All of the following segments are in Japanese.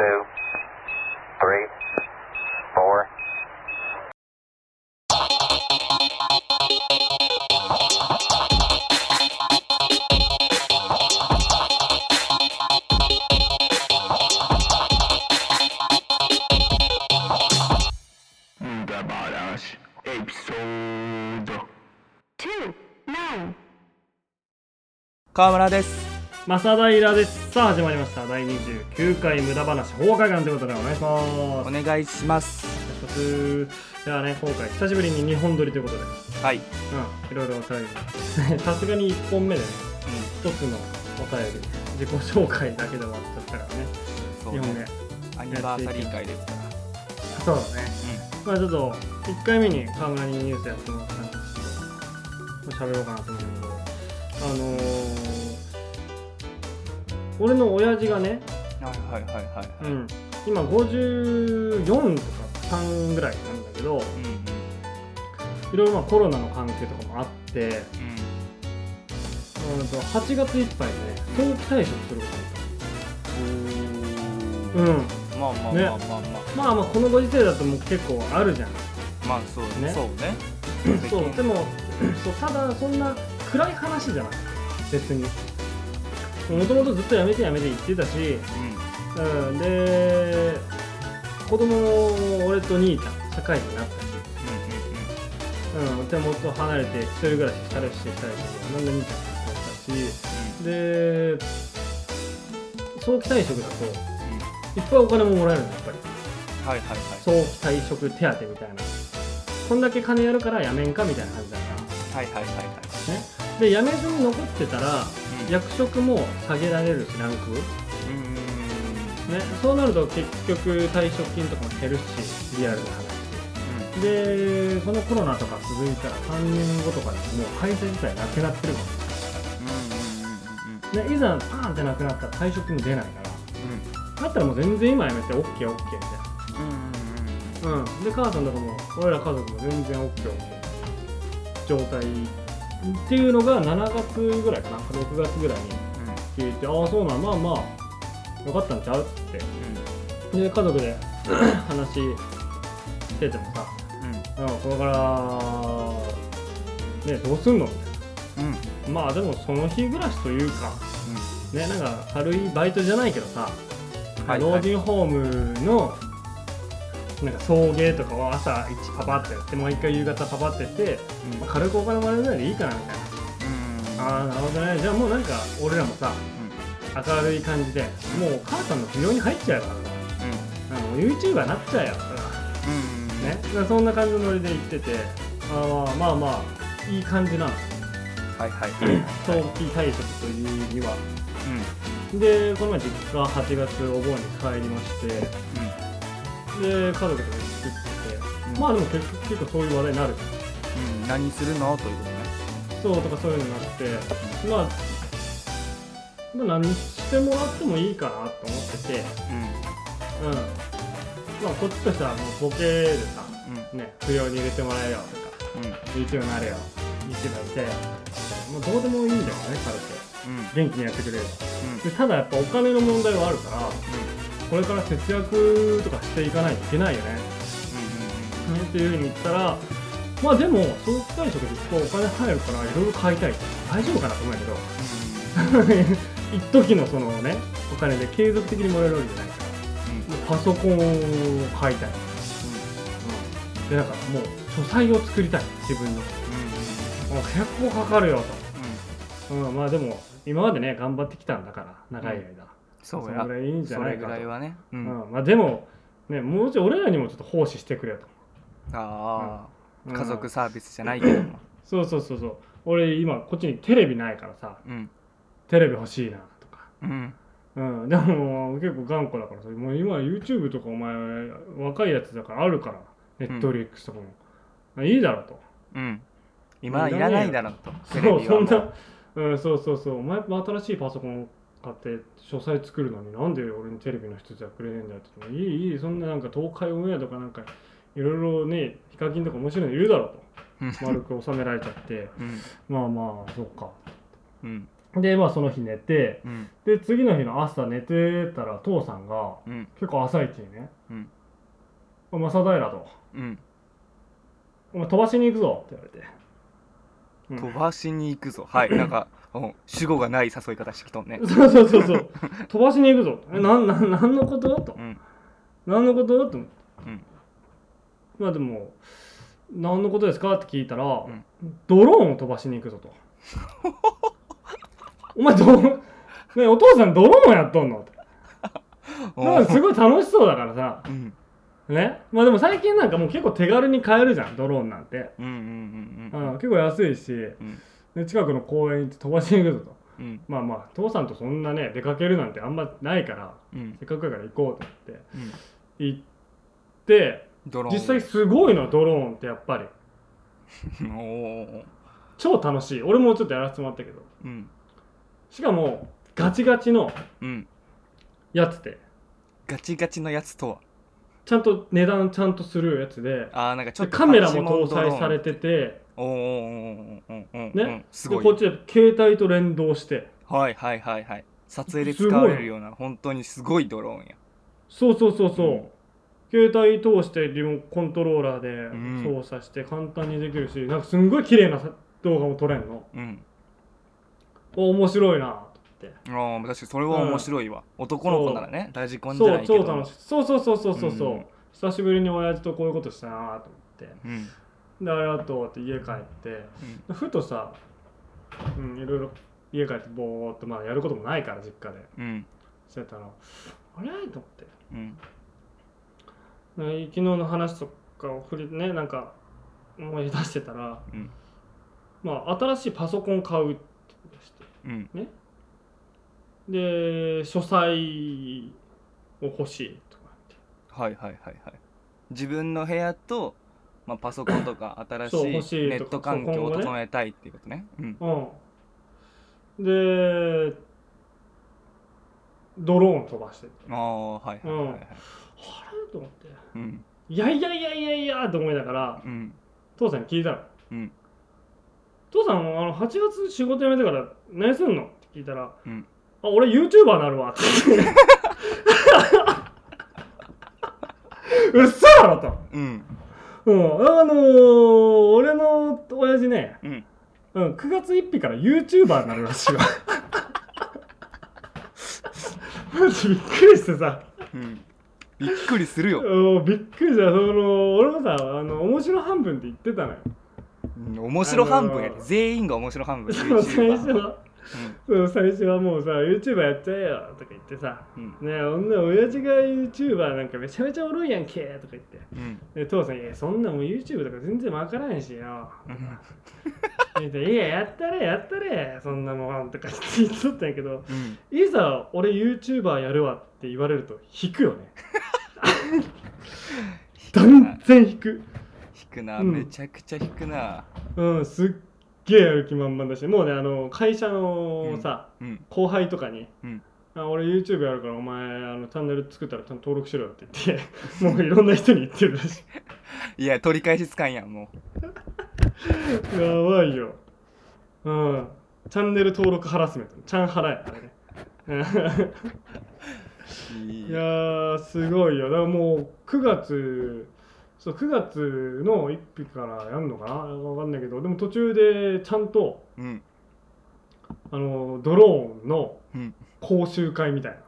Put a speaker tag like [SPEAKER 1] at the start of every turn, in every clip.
[SPEAKER 1] two, three, four.
[SPEAKER 2] 無駄話エピソード
[SPEAKER 3] 川村です
[SPEAKER 4] 正平です。さあ始まりました。第29回無駄話法会館ということでお願いします。
[SPEAKER 3] お
[SPEAKER 4] お願いし
[SPEAKER 3] 願いします。
[SPEAKER 4] ますではね今回久しぶりに2本撮りということで。
[SPEAKER 3] はい、
[SPEAKER 4] うんいろいろお便り。さすがに1本目でね一つのお便り。自己紹介だけで終わっちゃったからね。
[SPEAKER 3] そう
[SPEAKER 4] 2本目
[SPEAKER 3] ねアニバーサリー会ですから。
[SPEAKER 4] そうだね。まあちょっと1回目に川村にニュースやってもらったんですけど喋ろうかなと思うけど。あのー、俺の親父がね
[SPEAKER 3] はいはいはいはいはい。
[SPEAKER 4] うん、今54とか3ぐらいなんだけど
[SPEAKER 3] うん
[SPEAKER 4] いろいろまあコロナの関係とかもあって
[SPEAKER 3] うん。
[SPEAKER 4] うんと8月いっぱいでね早期退職するこ
[SPEAKER 3] うん
[SPEAKER 4] とになった。
[SPEAKER 3] まあまあ
[SPEAKER 4] ね
[SPEAKER 3] まあまあまあ、
[SPEAKER 4] うんまあまあこのご時世だともう結構あるじゃん。
[SPEAKER 3] まあそう
[SPEAKER 4] ね。
[SPEAKER 3] そうね。
[SPEAKER 4] そうでもそうただそんな暗い話じゃない。別にもともとずっとやめてやめて言ってたし、
[SPEAKER 3] う
[SPEAKER 4] うん、で子供も俺と兄ちゃん社会人になったし。うん、手元離れて一人暮らししたりしてたりとかなんで兄ちゃんとしたし。で早期退職だといっぱいお金ももらえるのやっぱり。
[SPEAKER 3] はいはいはい。
[SPEAKER 4] 早期退職手当みたいな。こんだけ金やるからやめんかみたいな感じだか
[SPEAKER 3] はいはいはいはい。
[SPEAKER 4] らね。で辞めずに残ってたら役職も下げられるしランク？
[SPEAKER 3] うん。
[SPEAKER 4] ねそうなると結局退職金とかも減るしリアルな話で。そのコロナとか続いたら3年後とかでもう会社自体なくなってるかも
[SPEAKER 3] うんうんうんうん
[SPEAKER 4] でいざパーンってなくなったら退職金も出ないから。だったらもう全然今やめて OKOK みたいな。
[SPEAKER 3] うんうんうん
[SPEAKER 4] うん。で母さんとかも俺ら家族も全然 OKOK 状態っていうのが7月ぐらいかな。6月ぐらいに聞いてああそうなんまあまあよかったんちゃうって。で家族で 話しててもさ
[SPEAKER 3] うん。うん
[SPEAKER 4] うんこれからねどうすんの？みたい
[SPEAKER 3] うん。
[SPEAKER 4] なまあでもその日暮らしというかねなんか軽いバイトじゃないけどさ、
[SPEAKER 3] はい。
[SPEAKER 4] 老人ホームのなんか送迎とかを朝1パパってやってもう一回夕方パパってやって、まあ軽くお金もらえるぐらいでいいかなみたいな、ああなるほどね。じゃあもうなんか俺らもさ明るい感じでもう母さんの扶養に入っちゃうからなもう YouTuber になっちゃうよね、だからそんな感じのノリで言っててあーまあまあいい感じなの。
[SPEAKER 3] はいはい
[SPEAKER 4] 早期退職というには。でこの前実家8月お盆に帰りましてで家族で作ってて、まあでも結局結構そういう話題になる。
[SPEAKER 3] うん何するの？ということね。
[SPEAKER 4] そうとかそういうのになってまあまあ何してもらってもいいかなと思ってて。うん。まあこっちとしてはもうボケでさね不要に入れてもらえよとか
[SPEAKER 3] うん。うん
[SPEAKER 4] YouTube なれよ YouTuber いて。よまあどうでもいいんだよね彼って。
[SPEAKER 3] うん。
[SPEAKER 4] 元気にやってくれるでただやっぱお金の問題はあるからこれから節約とかしていかないといけないよね。ねっていうふうに言ったらまあでも早期退職でいっぱいお金入るからいろいろ買いたい大丈夫かなと思うんだけど。一時のそのねお金で継続的にもらえるわけじゃないから。もうパソコンを買いたい、うん、でなんかもう書斎を作りたい。自分の。もう結構かかるよと、うん、まあでも今までね頑張ってきたんだから長い間、
[SPEAKER 3] そうや。
[SPEAKER 4] それぐらいいいんじゃ
[SPEAKER 3] それ
[SPEAKER 4] ないかと。
[SPEAKER 3] ぐらいはね。う
[SPEAKER 4] うん。んまあでもねもうちょい俺らにもちょっと奉仕してくれと、
[SPEAKER 3] あ
[SPEAKER 4] うん。
[SPEAKER 3] あ家族サービスじゃないけども。
[SPEAKER 4] そうそうそうそう。俺今こっちにテレビないからさ。
[SPEAKER 3] うん。
[SPEAKER 4] テレビ欲しいなとか。
[SPEAKER 3] うん。
[SPEAKER 4] うん、でも結構頑固だからさ。もう今 YouTube とかお前若いやつだからあるから。ネットリックスとかも、いいだろうと。
[SPEAKER 3] うん。今はいらないだろう。と
[SPEAKER 4] そうそんな、うん、そうそうそう。お前も新しいパソコン買って書斎作るのになんで俺にテレビの一つやくれねえんだよって言ってもいいいいそんななんか東海オンエアとかなんかいろいろねヒカキンとか面白いのいるだろうと。
[SPEAKER 3] うん。
[SPEAKER 4] 丸く収められちゃって。
[SPEAKER 3] うん。
[SPEAKER 4] まあまあそうか。
[SPEAKER 3] うん。
[SPEAKER 4] でまあその日寝て
[SPEAKER 3] うん。
[SPEAKER 4] で次の日の朝寝てたら父さんが
[SPEAKER 3] うん。
[SPEAKER 4] 結構朝一にね
[SPEAKER 3] うん「
[SPEAKER 4] お前正平と
[SPEAKER 3] うん。
[SPEAKER 4] お前飛ばしに行くぞ」って言われて、うん。
[SPEAKER 3] 飛ばしに行くぞ。はいなんかうん。主語がない誘い方してきとんね。
[SPEAKER 4] そうそうそうそう。飛ばしに行くぞ。えなんなんなんのこと？と。
[SPEAKER 3] うん。
[SPEAKER 4] 何のこと？と。思って
[SPEAKER 3] うん。
[SPEAKER 4] まあでも何のことですか？って聞いたら、
[SPEAKER 3] ん。
[SPEAKER 4] ドローンを飛ばしに行くぞと。お前どねえお父さんドローンやっとんの？ってなんかすごい楽しそうだからさ。
[SPEAKER 3] うん。
[SPEAKER 4] ね。まあでも最近なんかもう結構手軽に買えるじゃんドローンなんて、
[SPEAKER 3] うんうんうん
[SPEAKER 4] うん、結構安いし、
[SPEAKER 3] ん
[SPEAKER 4] で近くの公園行って飛ばしに行くぞと。
[SPEAKER 3] うん。
[SPEAKER 4] まあまあ父さんとそんなね出かけるなんてあんまないから
[SPEAKER 3] うん。
[SPEAKER 4] せっかくやから行こうと思って。
[SPEAKER 3] うん。
[SPEAKER 4] 行って実際すごいのドローンってやっぱり。超楽しい。俺もちょっとやらせてもらったけど。
[SPEAKER 3] うん。
[SPEAKER 4] しかもガチガチの
[SPEAKER 3] うん。
[SPEAKER 4] やつで。
[SPEAKER 3] ガチガチのやつとは？
[SPEAKER 4] ちゃんと値段ちゃんとするやつで。
[SPEAKER 3] あーなんかちょっと
[SPEAKER 4] でカメラも搭載されててね
[SPEAKER 3] すごい
[SPEAKER 4] こっちで携帯と連動して
[SPEAKER 3] はいはいはいはい撮影で使われるような本当にすごいドローンや
[SPEAKER 4] そうそうそうそう、
[SPEAKER 3] うん
[SPEAKER 4] 携帯通してリモコントローラーで操作して簡単にできるし、なんかすんごい綺麗な動画も撮れんの
[SPEAKER 3] うん
[SPEAKER 4] お面白いなって
[SPEAKER 3] ああ確かにそれは面白いわ、男の子ならねラジコンじゃ
[SPEAKER 4] そう
[SPEAKER 3] ないけど
[SPEAKER 4] 超楽しいそうそうそうそうそうそう、
[SPEAKER 3] うん
[SPEAKER 4] 久しぶりに親父とこういうことしたなと思って
[SPEAKER 3] うん
[SPEAKER 4] でありがとうって家帰ってふとさ、うん、いろいろ家帰ってぼーっとまあやることもないから実家で。
[SPEAKER 3] うん。うん
[SPEAKER 4] してたらあれ？と思って。
[SPEAKER 3] うん。
[SPEAKER 4] ね昨日の話とかを振りねなんか思い出してたら、
[SPEAKER 3] うん。
[SPEAKER 4] まあ新しいパソコン買うってして。
[SPEAKER 3] うん。
[SPEAKER 4] で書斎を欲しいとか
[SPEAKER 3] はいはいはいはい。自分の部屋と、まあ、パソコンとか 新
[SPEAKER 4] そう
[SPEAKER 3] し
[SPEAKER 4] 欲しいとか。
[SPEAKER 3] いネット環境を
[SPEAKER 4] 今後ね
[SPEAKER 3] 整えたいっていうことね。うん。
[SPEAKER 4] うん。でドローン飛ばしてて。
[SPEAKER 3] ああはいはいはいはい。
[SPEAKER 4] あれと思って。
[SPEAKER 3] うん。
[SPEAKER 4] いやいやいやいやいやと思いながら
[SPEAKER 3] うん。
[SPEAKER 4] 父さんに聞いたの。
[SPEAKER 3] うん。
[SPEAKER 4] 父さんあの8月仕事辞めてから何すんの？って聞いたら「
[SPEAKER 3] うん。
[SPEAKER 4] あ俺 YouTuber なるわ」って言ってうっそやろと、
[SPEAKER 3] うん
[SPEAKER 4] うん、あのー、俺の親父ね、
[SPEAKER 3] うん。
[SPEAKER 4] うん、9月1日から YouTuber になるらしいわ。マジびっくりしてさ。
[SPEAKER 3] うん。びっくりするよ、
[SPEAKER 4] うんびっくりした。その俺もさあの面白半分って言ってたのよ。
[SPEAKER 3] うん、面白半分やで、
[SPEAKER 4] あのー。
[SPEAKER 3] 全員が面白半分
[SPEAKER 4] そう最初はそう最初はもうさ YouTuber やっちゃえよとか言ってさ。
[SPEAKER 3] うん。
[SPEAKER 4] ねえ女親父が YouTuber なんかめちゃめちゃおもろいやんけとか言って。
[SPEAKER 3] うん。
[SPEAKER 4] で父さん「いやそんなもう YouTube とか全然わからんしよ」
[SPEAKER 3] うん。
[SPEAKER 4] いややったれやったれそんなもん」とか言っとったんやけど。
[SPEAKER 3] うん。
[SPEAKER 4] いざ俺 YouTuber やるわって言われると引くよね。断然引く。
[SPEAKER 3] 引くな、
[SPEAKER 4] うん
[SPEAKER 3] めちゃくちゃ引くな。
[SPEAKER 4] うんすっげえやる気満々だしもうねあの会社のさ、
[SPEAKER 3] うん
[SPEAKER 4] 後輩とかに
[SPEAKER 3] うん。
[SPEAKER 4] あ俺 YouTube やるからお前あのチャンネル作ったらちゃんと登録しろよって言って もういろんな人に言ってるらし。
[SPEAKER 3] いや取り返しつかんやんも
[SPEAKER 4] い やばいよ。うん。チャンネル登録ハラスメント。チャンハラやからね。
[SPEAKER 3] うい。
[SPEAKER 4] いやーすごいよ。だからもう9月そう9月の1日からやるのかな？わかんないけど。でも途中でちゃんと
[SPEAKER 3] うん。
[SPEAKER 4] あのドローンの
[SPEAKER 3] うん。
[SPEAKER 4] 講習会みたいな。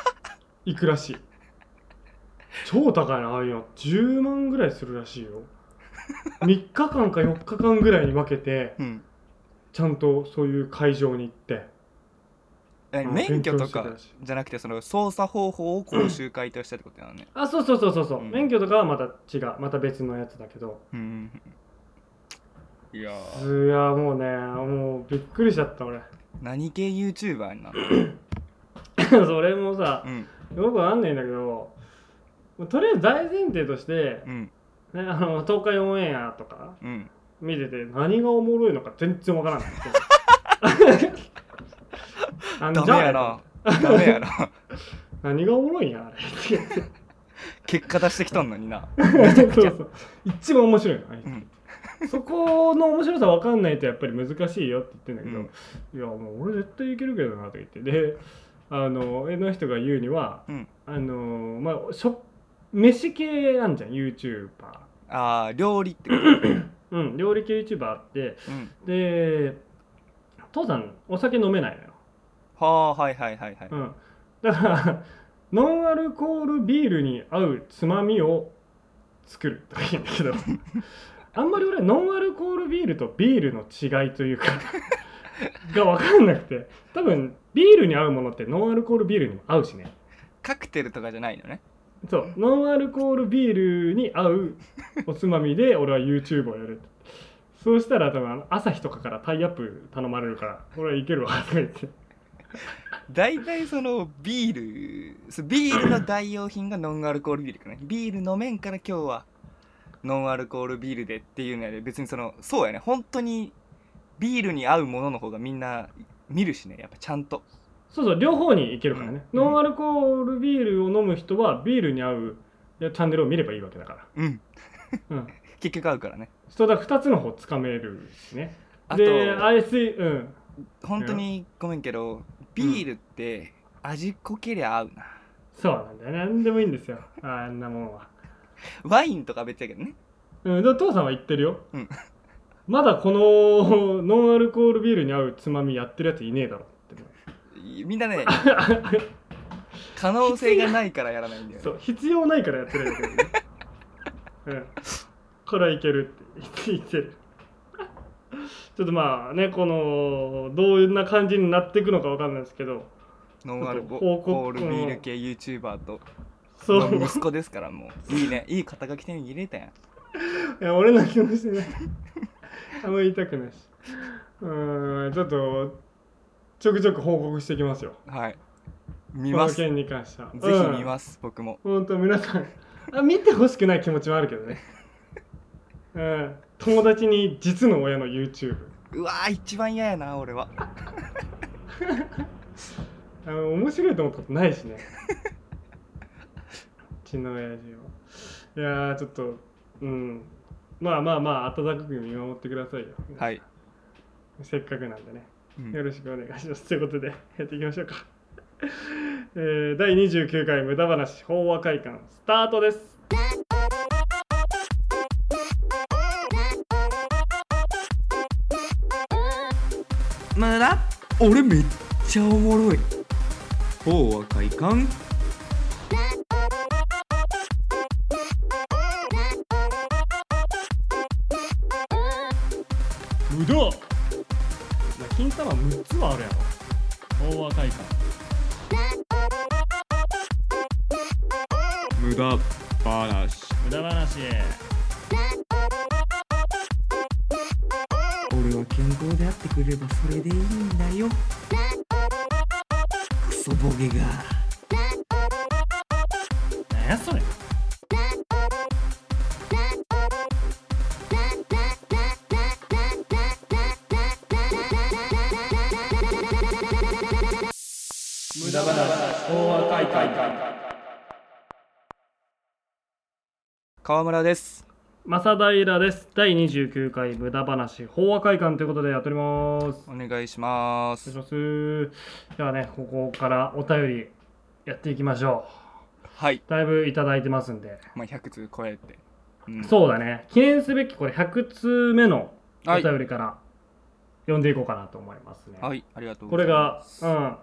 [SPEAKER 4] 行くらしい。超高いなああいうの。10万ぐらいするらしいよ。3日間か4日間ぐらいに分けて
[SPEAKER 3] うん。
[SPEAKER 4] ちゃんとそういう会場に行って
[SPEAKER 3] 免許とかじゃなくてその操作方法を講習会としてってことなのね。
[SPEAKER 4] あそうそうそうそうそう、
[SPEAKER 3] うん。
[SPEAKER 4] 免許とかはまた違うまた別のやつだけど。
[SPEAKER 3] うん。いや
[SPEAKER 4] い
[SPEAKER 3] ー
[SPEAKER 4] やもうねもうびっくりしちゃった俺。
[SPEAKER 3] 何系 YouTuber になる
[SPEAKER 4] それもさ
[SPEAKER 3] うん。
[SPEAKER 4] よくわかんないんだけどとりあえず大前提として、
[SPEAKER 3] うん。
[SPEAKER 4] ね、あの東海オンエアとか
[SPEAKER 3] うん。
[SPEAKER 4] 見てて何がおもろいのか全然わからない あ
[SPEAKER 3] ダメやなダメやな
[SPEAKER 4] 何がおもろいんやあれ。
[SPEAKER 3] 結果出してきとんのにな。
[SPEAKER 4] そうそう。一番面白いのあれ
[SPEAKER 3] うん。
[SPEAKER 4] そこの面白さ分かんないとやっぱり難しいよって言ってんだけど、いやもう俺絶対いけるけどなとか言って。であの絵の人が言うには
[SPEAKER 3] うん。
[SPEAKER 4] あのまあ食飯系あんじゃん YouTuber
[SPEAKER 3] ああ料理ってこ
[SPEAKER 4] うん料理系 YouTuber あって。
[SPEAKER 3] とうん。
[SPEAKER 4] で父さんお酒飲めないのよ、
[SPEAKER 3] はあはいはいはいはい、
[SPEAKER 4] うん、だから ノンアルコールビールに合うつまみを作るとか言うんだけど あんまり俺ノンアルコールビールとビールの違いというか が分かんなくて多分ビールに合うものってノンアルコールビールにも合うしね。
[SPEAKER 3] カクテルとかじゃないのね。
[SPEAKER 4] そう。ノンアルコールビールに合うおつまみで俺は YouTube をやる。そうしたら多分朝日とかからタイアップ頼まれるから俺はいけるわとか言って
[SPEAKER 3] 大体そのビールそうビールの代用品がノンアルコールビールかねビール飲めんから今日はノンアルコールビールでっていうのやで別にそのそうやね。本当にビールに合うものの方がみんな見るしね。やっぱちゃんと。
[SPEAKER 4] そうそう。両方にいけるからね、
[SPEAKER 3] うん。
[SPEAKER 4] ノンアルコールビールを飲む人はビールに合うチャンネルを見ればいいわけだか
[SPEAKER 3] うん。
[SPEAKER 4] ら、うん、
[SPEAKER 3] 結局合うからね。
[SPEAKER 4] そうだ2つの方つかめるしね。
[SPEAKER 3] あと
[SPEAKER 4] であれすいうん。
[SPEAKER 3] 本当にごめんけどビールって味濃けりゃ合うな。
[SPEAKER 4] そうなんだよ。何でもいいんですよ。あんなもんは。
[SPEAKER 3] ワインとか別やけどね。
[SPEAKER 4] うんで父さんは言ってるよ、
[SPEAKER 3] うん。
[SPEAKER 4] まだこのノンアルコールビールに合うつまみやってるやついねえだろって。
[SPEAKER 3] みんなね 可能性がないからやらないんだよね。
[SPEAKER 4] そう必要ないからやってるんだけどね、うん、これはいけるって言ってるちょっとまあねこのどんな感じになっていくのかわかんないですけど。
[SPEAKER 3] ノンアルコ
[SPEAKER 4] 報告
[SPEAKER 3] ールビール系 YouTuber と
[SPEAKER 4] そう。
[SPEAKER 3] の息子ですからもう。いいね。いい肩書き手に入れたやん。
[SPEAKER 4] いや俺の気持ちね。あんま言いたくないし。うーんちょっとちょくちょく報告してきますよ。
[SPEAKER 3] はい。見ます。ぜ
[SPEAKER 4] この件に関しては。
[SPEAKER 3] ひ見ます、僕も。
[SPEAKER 4] す本当皆さん。あ見てほしくない気持ちもあるけどね。うん友達に実の親の YouTube
[SPEAKER 3] うわー一番嫌やな俺は。
[SPEAKER 4] あの面白いと思ったことないしね。うちの親父はいやーちょっとうん。まあまあまあ温かく見守ってくださいよ。
[SPEAKER 3] はい、
[SPEAKER 4] せっかくなんでね。
[SPEAKER 3] うん。
[SPEAKER 4] よろしくお願いします。ということで、やっていきましょうか。えー第29回無駄話法話会館スタートです。
[SPEAKER 2] まだ？俺めっちゃおもろい法は快感
[SPEAKER 4] 無駄金玉6つはあるやろ。法話会館。
[SPEAKER 2] 無駄話
[SPEAKER 4] 無駄話。
[SPEAKER 2] であってくればそれでいいんだよクソボケが
[SPEAKER 4] 何やそれ。無駄話法話会館。
[SPEAKER 3] 川村です
[SPEAKER 4] 正平です。第29回無駄話法話会館ということでやっております。
[SPEAKER 3] お願いしま
[SPEAKER 4] お
[SPEAKER 3] す。
[SPEAKER 4] ではね、ここからお便りやっていきましょ
[SPEAKER 3] はい、
[SPEAKER 4] う。だいぶいただいてますんで。
[SPEAKER 3] まあ、100通超えて、うん、
[SPEAKER 4] そうだね。記念すべきこれ100通目のお
[SPEAKER 3] はい
[SPEAKER 4] 便りから読んでいこうかなと思いますね。
[SPEAKER 3] はいありがとう
[SPEAKER 4] これ
[SPEAKER 3] ございま
[SPEAKER 4] が、
[SPEAKER 3] す
[SPEAKER 4] うん、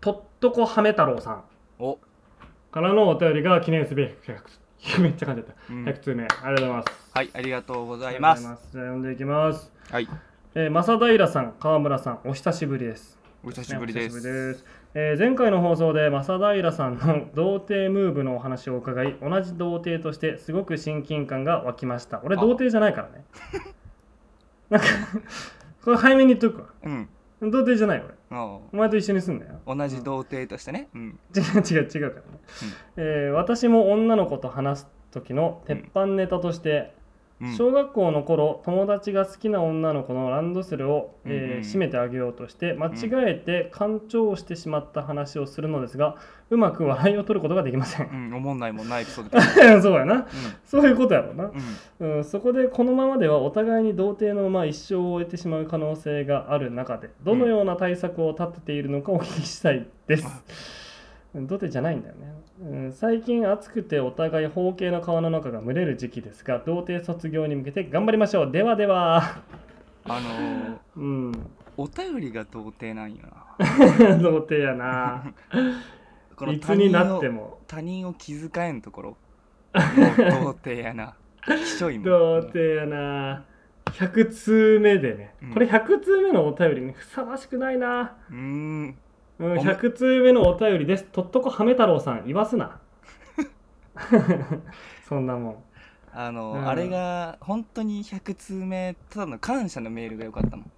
[SPEAKER 4] とっとこはめ太郎さん
[SPEAKER 3] お、
[SPEAKER 4] からのお便りが記念すべき100通。めっちゃ感じた。
[SPEAKER 3] うん。
[SPEAKER 4] 100通目。ありがとうございます。
[SPEAKER 3] はいありがとうござ
[SPEAKER 4] あ
[SPEAKER 3] います。
[SPEAKER 4] じゃあ読んでいきます。
[SPEAKER 3] はい。
[SPEAKER 4] えー、正平さん、川村さん、お久しぶりです。
[SPEAKER 3] お久しぶりです,、
[SPEAKER 4] ねお久しぶりです。えー前回の放送で正平さんの 童貞ムーブのお話を伺い同じ童貞としてすごく親近感が湧きました。俺
[SPEAKER 3] あ。
[SPEAKER 4] 童貞じゃないからね。なんか これ早めに言っとくわ。
[SPEAKER 3] うん。
[SPEAKER 4] 童貞じゃない俺。
[SPEAKER 3] あ
[SPEAKER 4] お前と一緒に住んだよ。
[SPEAKER 3] あ同じ童貞としてね。うん。
[SPEAKER 4] 違う違う違うからね、えー私も女の子と話す時の鉄板ネタとして、
[SPEAKER 3] うん。
[SPEAKER 4] 小学校の頃友達が好きな女の子のランドセルを、えー
[SPEAKER 3] うんうん。
[SPEAKER 4] 締めてあげようとして間違えて干潮してしまった話をするのですがうまく笑いを取ることができません。
[SPEAKER 3] うん おもんないもんないエピソード。だ
[SPEAKER 4] そうやな。そういうことやろうな、
[SPEAKER 3] うん。うん
[SPEAKER 4] うん、そこでこのままではお互いに童貞のまま一生を終えてしまう可能性がある中でどのような対策を立てているのかお聞きしたいです。うん。童貞じゃないんだよね、うん、最近暑くてお互い包茎の皮の中が蒸れる時期ですが童貞卒業に向けて頑張りましょう。ではでは。
[SPEAKER 3] あのー
[SPEAKER 4] うん。
[SPEAKER 3] お便りが童貞なんよな。
[SPEAKER 4] 童貞やな。
[SPEAKER 3] この
[SPEAKER 4] いつになって
[SPEAKER 3] も。
[SPEAKER 4] も
[SPEAKER 3] 他人を気遣えんところ。童貞やな。きしょいもん。
[SPEAKER 4] 童貞やな。100通目でね、
[SPEAKER 3] うん。
[SPEAKER 4] これ100通目のお便りにふさわしくないな。
[SPEAKER 3] うーん
[SPEAKER 4] うん、
[SPEAKER 3] おめ
[SPEAKER 4] 100通目のお便りです。とっとこはめ太郎さん、言わすな。そんなもん。
[SPEAKER 3] あの、
[SPEAKER 4] うん
[SPEAKER 3] あれが本当に100通目ただの感謝のメールが良かったもん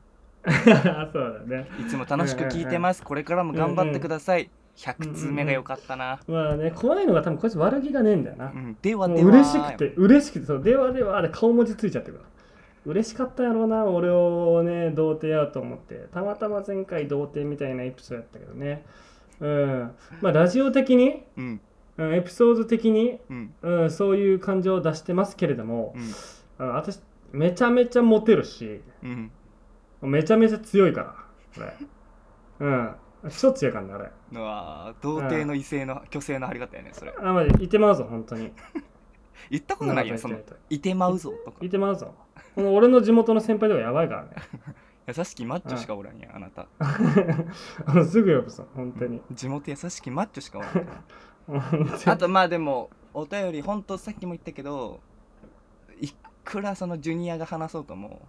[SPEAKER 4] そうだね。
[SPEAKER 3] いつも楽しく聞いてますこれからも頑張ってください100通目が良かったな
[SPEAKER 4] まあね、怖いのが多分こいつ悪気がねえんだよな
[SPEAKER 3] う。んでは
[SPEAKER 4] も
[SPEAKER 3] では
[SPEAKER 4] う嬉しくて、嬉しくて、そう、ではではで顔文字ついちゃってるから。嬉しかったやろうな、俺をね、童貞やと思って。たまたま前回童貞みたいなエピソードやったけどね。うん。まあ、ラジオ的に、
[SPEAKER 3] うん
[SPEAKER 4] うんエピソード的に、
[SPEAKER 3] うん
[SPEAKER 4] うん、そういう感情を出してますけれども
[SPEAKER 3] う、ん
[SPEAKER 4] あ私、めちゃめちゃモテるし、
[SPEAKER 3] うん
[SPEAKER 4] めちゃめちゃ強いから、これ。うん。一つやからね、あれ。
[SPEAKER 3] うわー童貞の異性の虚勢の張り方やねそれ
[SPEAKER 4] あ、まじ、いてまうぞ、本当に。
[SPEAKER 3] 言ったことないよそのい。てまうぞとか。
[SPEAKER 4] いてまうぞ。この俺の地元の先輩とかやばいからね。
[SPEAKER 3] 優しきマッチョしかおらんやあなた。
[SPEAKER 4] あのすぐ呼ぶぞ、本当に。
[SPEAKER 3] 地元優しきマッチョしかおらんあとまあでもお便りほんとさっきも言ったけどいくらそのジュニアが話そうとも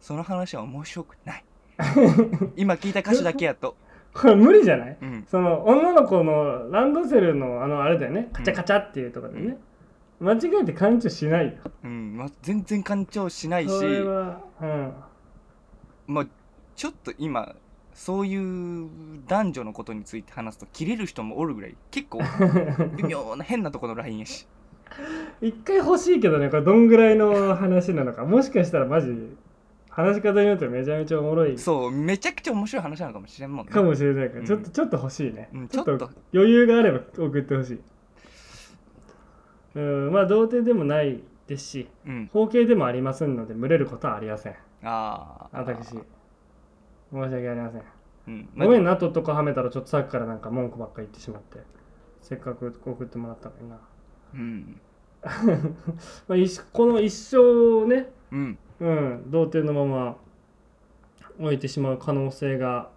[SPEAKER 3] その話は面白くない。今聞いた歌詞だけやと。
[SPEAKER 4] これ無理じゃない？
[SPEAKER 3] うん。
[SPEAKER 4] その女の子のランドセルのあのあれだよね。カチャカチャっていうところでね、間違えて勘違いしない。よ
[SPEAKER 3] うんまあ、全然干潮しないし
[SPEAKER 4] それはうん。
[SPEAKER 3] まあちょっと今そういう男女のことについて話すと切れる人もおるぐらい結構 微妙な変なところのラインやし。
[SPEAKER 4] 一回欲しいけどねこれどんぐらいの話なのかもしかしたらマジ話し方によってめちゃめちゃおもろい
[SPEAKER 3] そうめちゃくちゃ面白い話なのかもしれんもんね。
[SPEAKER 4] かもしれない。から、
[SPEAKER 3] うん
[SPEAKER 4] ちょっとちょっと欲しいね、
[SPEAKER 3] うん
[SPEAKER 4] ちょっと。余裕があれば送ってほしいうんまあ童貞でもないですし
[SPEAKER 3] うん。
[SPEAKER 4] 包茎でもありませんので群れることはありません。
[SPEAKER 3] ああ
[SPEAKER 4] 私。申し訳ありません。
[SPEAKER 3] うん。
[SPEAKER 4] ごめんなとっとこはめたらちょっとさっきからなんか文句ばっかり言ってしまって。せっかく送ってもらったのにな。
[SPEAKER 3] うん。
[SPEAKER 4] まあ一この一生ね
[SPEAKER 3] うん。
[SPEAKER 4] うん童貞のまま置いてしまう可能性が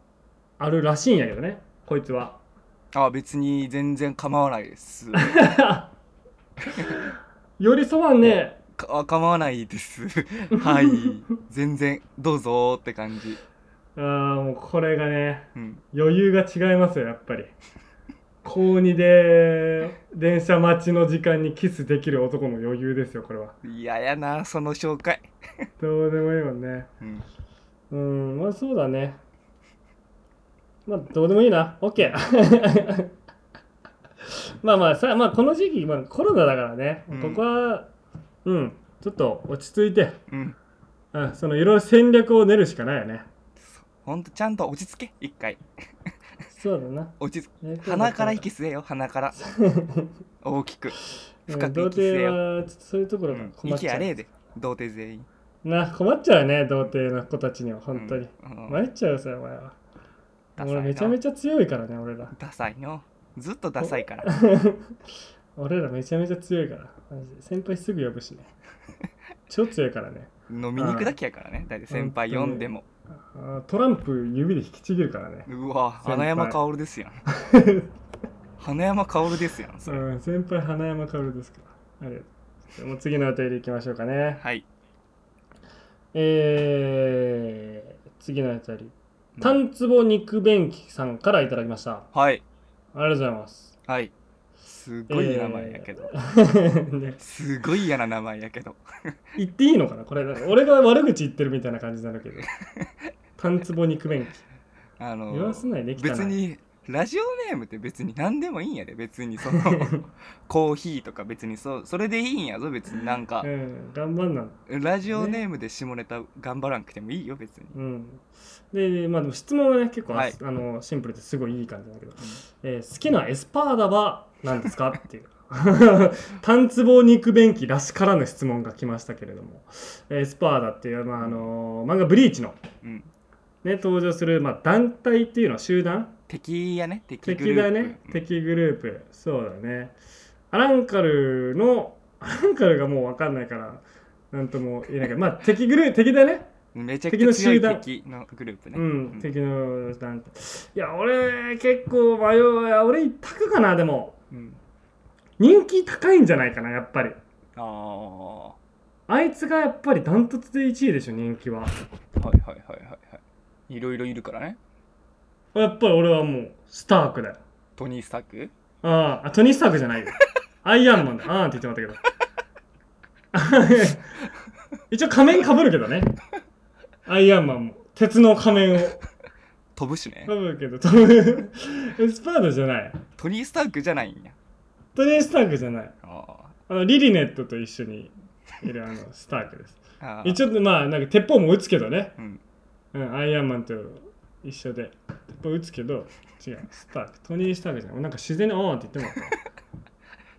[SPEAKER 4] あるらしいんやけどねこいつは。
[SPEAKER 3] あ別に全然構わないです
[SPEAKER 4] 寄り添わんね。
[SPEAKER 3] か構わないです。はい。全然どうぞーって感じ。
[SPEAKER 4] あーもうこれがね
[SPEAKER 3] うん。
[SPEAKER 4] 余裕が違いますよやっぱり。高2で電車待ちの時間にキスできる男の余裕ですよこれは。
[SPEAKER 3] 嫌やなその紹介。
[SPEAKER 4] どうでもいいもんね。
[SPEAKER 3] うん。
[SPEAKER 4] うんまあそうだね。まあどうでもいいな。OK まあまあさまあこの時期、まあ、コロナだからね、
[SPEAKER 3] うん。
[SPEAKER 4] ここはうん。ちょっと落ち着いて。
[SPEAKER 3] うん。
[SPEAKER 4] うん。そのいろいろ戦略を練るしかないよね。
[SPEAKER 3] ほんとちゃんと落ち着け。一回。
[SPEAKER 4] そうだな。
[SPEAKER 3] 落ち着鼻から息吸えよ。鼻から。大きく。深く
[SPEAKER 4] 童
[SPEAKER 3] 息吸え
[SPEAKER 4] 貞
[SPEAKER 3] よ、
[SPEAKER 4] はちょっとそういうところが
[SPEAKER 3] うん、
[SPEAKER 4] 困っちゃう、
[SPEAKER 3] れえで童貞全員。
[SPEAKER 4] な困っちゃうよね童貞の子たちには本当に、
[SPEAKER 3] うん。うん。
[SPEAKER 4] 参っちゃうさお前は。
[SPEAKER 3] ダサいな。
[SPEAKER 4] 俺めちゃめちゃ強いからね俺ら。
[SPEAKER 3] ダサいのずっとダサいから。
[SPEAKER 4] 俺らめちゃめちゃ強いから。マジで。先輩すぐ呼ぶしね。超強いからね。
[SPEAKER 3] 飲みに行くだけやからね。だいたい先輩呼んでも。
[SPEAKER 4] トランプ指で引きちぎるからね。
[SPEAKER 3] うわ花山薫ですやん。花山薫ですやんそれ、
[SPEAKER 4] うん先輩花山薫ですから。ありがとう。もう次のお便りいきましょうかね。
[SPEAKER 3] はい。
[SPEAKER 4] えー、次のお便り。タンツボ肉便器さんからいただきました。あ
[SPEAKER 3] はい
[SPEAKER 4] りがとうございます。
[SPEAKER 3] はい。すごい名前やけど、
[SPEAKER 4] ね。
[SPEAKER 3] すごい嫌な名前やけど。
[SPEAKER 4] 言っていいのかな？これ。俺が悪口言ってるみたいな感じなんだけど。タンツボ肉便器
[SPEAKER 3] あの
[SPEAKER 4] 言わすないね汚い
[SPEAKER 3] 別にラジオネームって別に何でもいいんやで別にその コーヒーとか別にそそれでいいんやぞ別になんか。
[SPEAKER 4] うん頑張んな。
[SPEAKER 3] ラジオネームで下ネタ頑張らなくてもいいよ別に。
[SPEAKER 4] うん。でまあでも質問はね結構、
[SPEAKER 3] はい。
[SPEAKER 4] あのシンプルですごいいい感じだけど、えー好きなエスパーダは何ですか？っていう。単壺肉便器らしからぬ質問が来ましたけれども。エスパーダっていう、まああの漫画「ブリーチの」
[SPEAKER 3] うん。
[SPEAKER 4] ね、登場する、まあ、団体っていうのは集団
[SPEAKER 3] 敵やね。敵グ
[SPEAKER 4] 敵
[SPEAKER 3] ループ。
[SPEAKER 4] だね敵グループ。そうだね。アランカルの アランカルがもう分かんないからなんとも言えないけど。まあ敵グループ敵だね。
[SPEAKER 3] うんめちゃくちゃ強い
[SPEAKER 4] 敵の
[SPEAKER 3] グループね。
[SPEAKER 4] うん、敵の団体。いや俺結構迷う俺一択かなでも。
[SPEAKER 3] うん。
[SPEAKER 4] 人気高いんじゃないかなやっぱり。
[SPEAKER 3] あ
[SPEAKER 4] あいつがやっぱりダントツで1位でしょ人気は。
[SPEAKER 3] あはいはいはいはいはい。いろいろいるからね
[SPEAKER 4] やっぱり俺はもうスタークだよ。
[SPEAKER 3] トニー・スタック？
[SPEAKER 4] あああトニー・スタークじゃないよ。アイアンマンだ。あーって言ってもらったけど。一応仮面かぶるけどね。アイアンマンも。鉄の仮面を。
[SPEAKER 3] 飛ぶしね。
[SPEAKER 4] かぶるけど飛ぶ。スパーダじゃない。
[SPEAKER 3] トニー・スタックじゃないんや。
[SPEAKER 4] トニー・スタークじゃない。
[SPEAKER 3] あ
[SPEAKER 4] あのリリネットと一緒にいるあのスタークです。
[SPEAKER 3] ーあー。
[SPEAKER 4] 一応まあなんか鉄砲も撃つけどね、
[SPEAKER 3] うん。
[SPEAKER 4] うん、アイアンマンと一緒で鉄砲撃つけど違う。スターク。トニー・スタークじゃない。なんか自然に「あーって言っても。らっ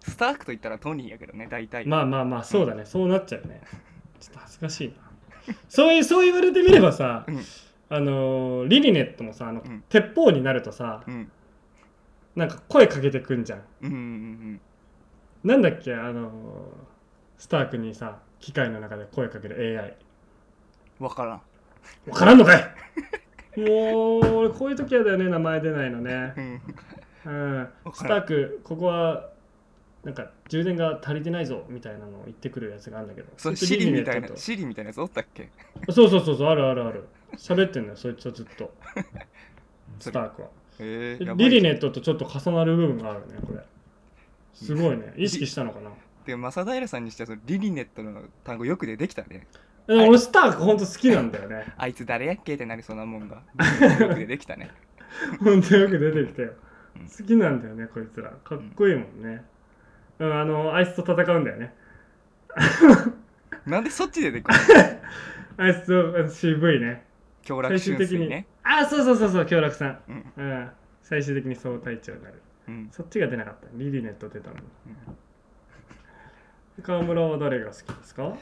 [SPEAKER 4] た
[SPEAKER 3] スタックと言ったらトニーやけどね大体。
[SPEAKER 4] まあまあまあそうだね、そうなっちゃうね。ちょっと恥ずかしいな。そういうそう言われてみればさ、
[SPEAKER 3] うん。
[SPEAKER 4] あのーリリネットもさあの、
[SPEAKER 3] うん。
[SPEAKER 4] 鉄砲になるとさ
[SPEAKER 3] うん。
[SPEAKER 4] なんか声かけてくんじゃん。
[SPEAKER 3] うんうんうん
[SPEAKER 4] なんだっけあのースタークにさ機械の中で声かける AI
[SPEAKER 3] うんわからん。
[SPEAKER 4] わからんのかいもう俺こういう時はだよね名前出ないのね。
[SPEAKER 3] うん。
[SPEAKER 4] スタークここはなんか充電が足りてないぞみたいなのを言ってくるやつがあるんだけど。
[SPEAKER 3] そうシリみたいなシリみたいなやつおったっけ？
[SPEAKER 4] そうそうそうそうあるあるある。喋ってんのよそいつはずっと。スタークは。
[SPEAKER 3] えー、
[SPEAKER 4] リリネットとちょっと重なる部分があるねこれ。すごいね。意識したのかな。
[SPEAKER 3] で正平さんにしてはそのリリネットの単語よく出てきたね
[SPEAKER 4] 俺スタークほんと好きなんだよね。
[SPEAKER 3] あいつ誰やっけってなりそうなもんが。よく出てきたね。
[SPEAKER 4] ほんとよく出てきたよ。
[SPEAKER 3] うん。
[SPEAKER 4] 好きなんだよねこいつら。かっこいいもんね。うんあのあいつと戦うんだよね。
[SPEAKER 3] なんでそっちで出てくるの？
[SPEAKER 4] あいつと渋いね。
[SPEAKER 3] 強楽
[SPEAKER 4] 最終的に。
[SPEAKER 3] 春水ね
[SPEAKER 4] あそうそうそうそう京楽さん。
[SPEAKER 3] うん。
[SPEAKER 4] うん。最終的に総隊長になる。
[SPEAKER 3] うん。
[SPEAKER 4] そっちが出なかった。リリネット出たの。に川村は誰が好きですか？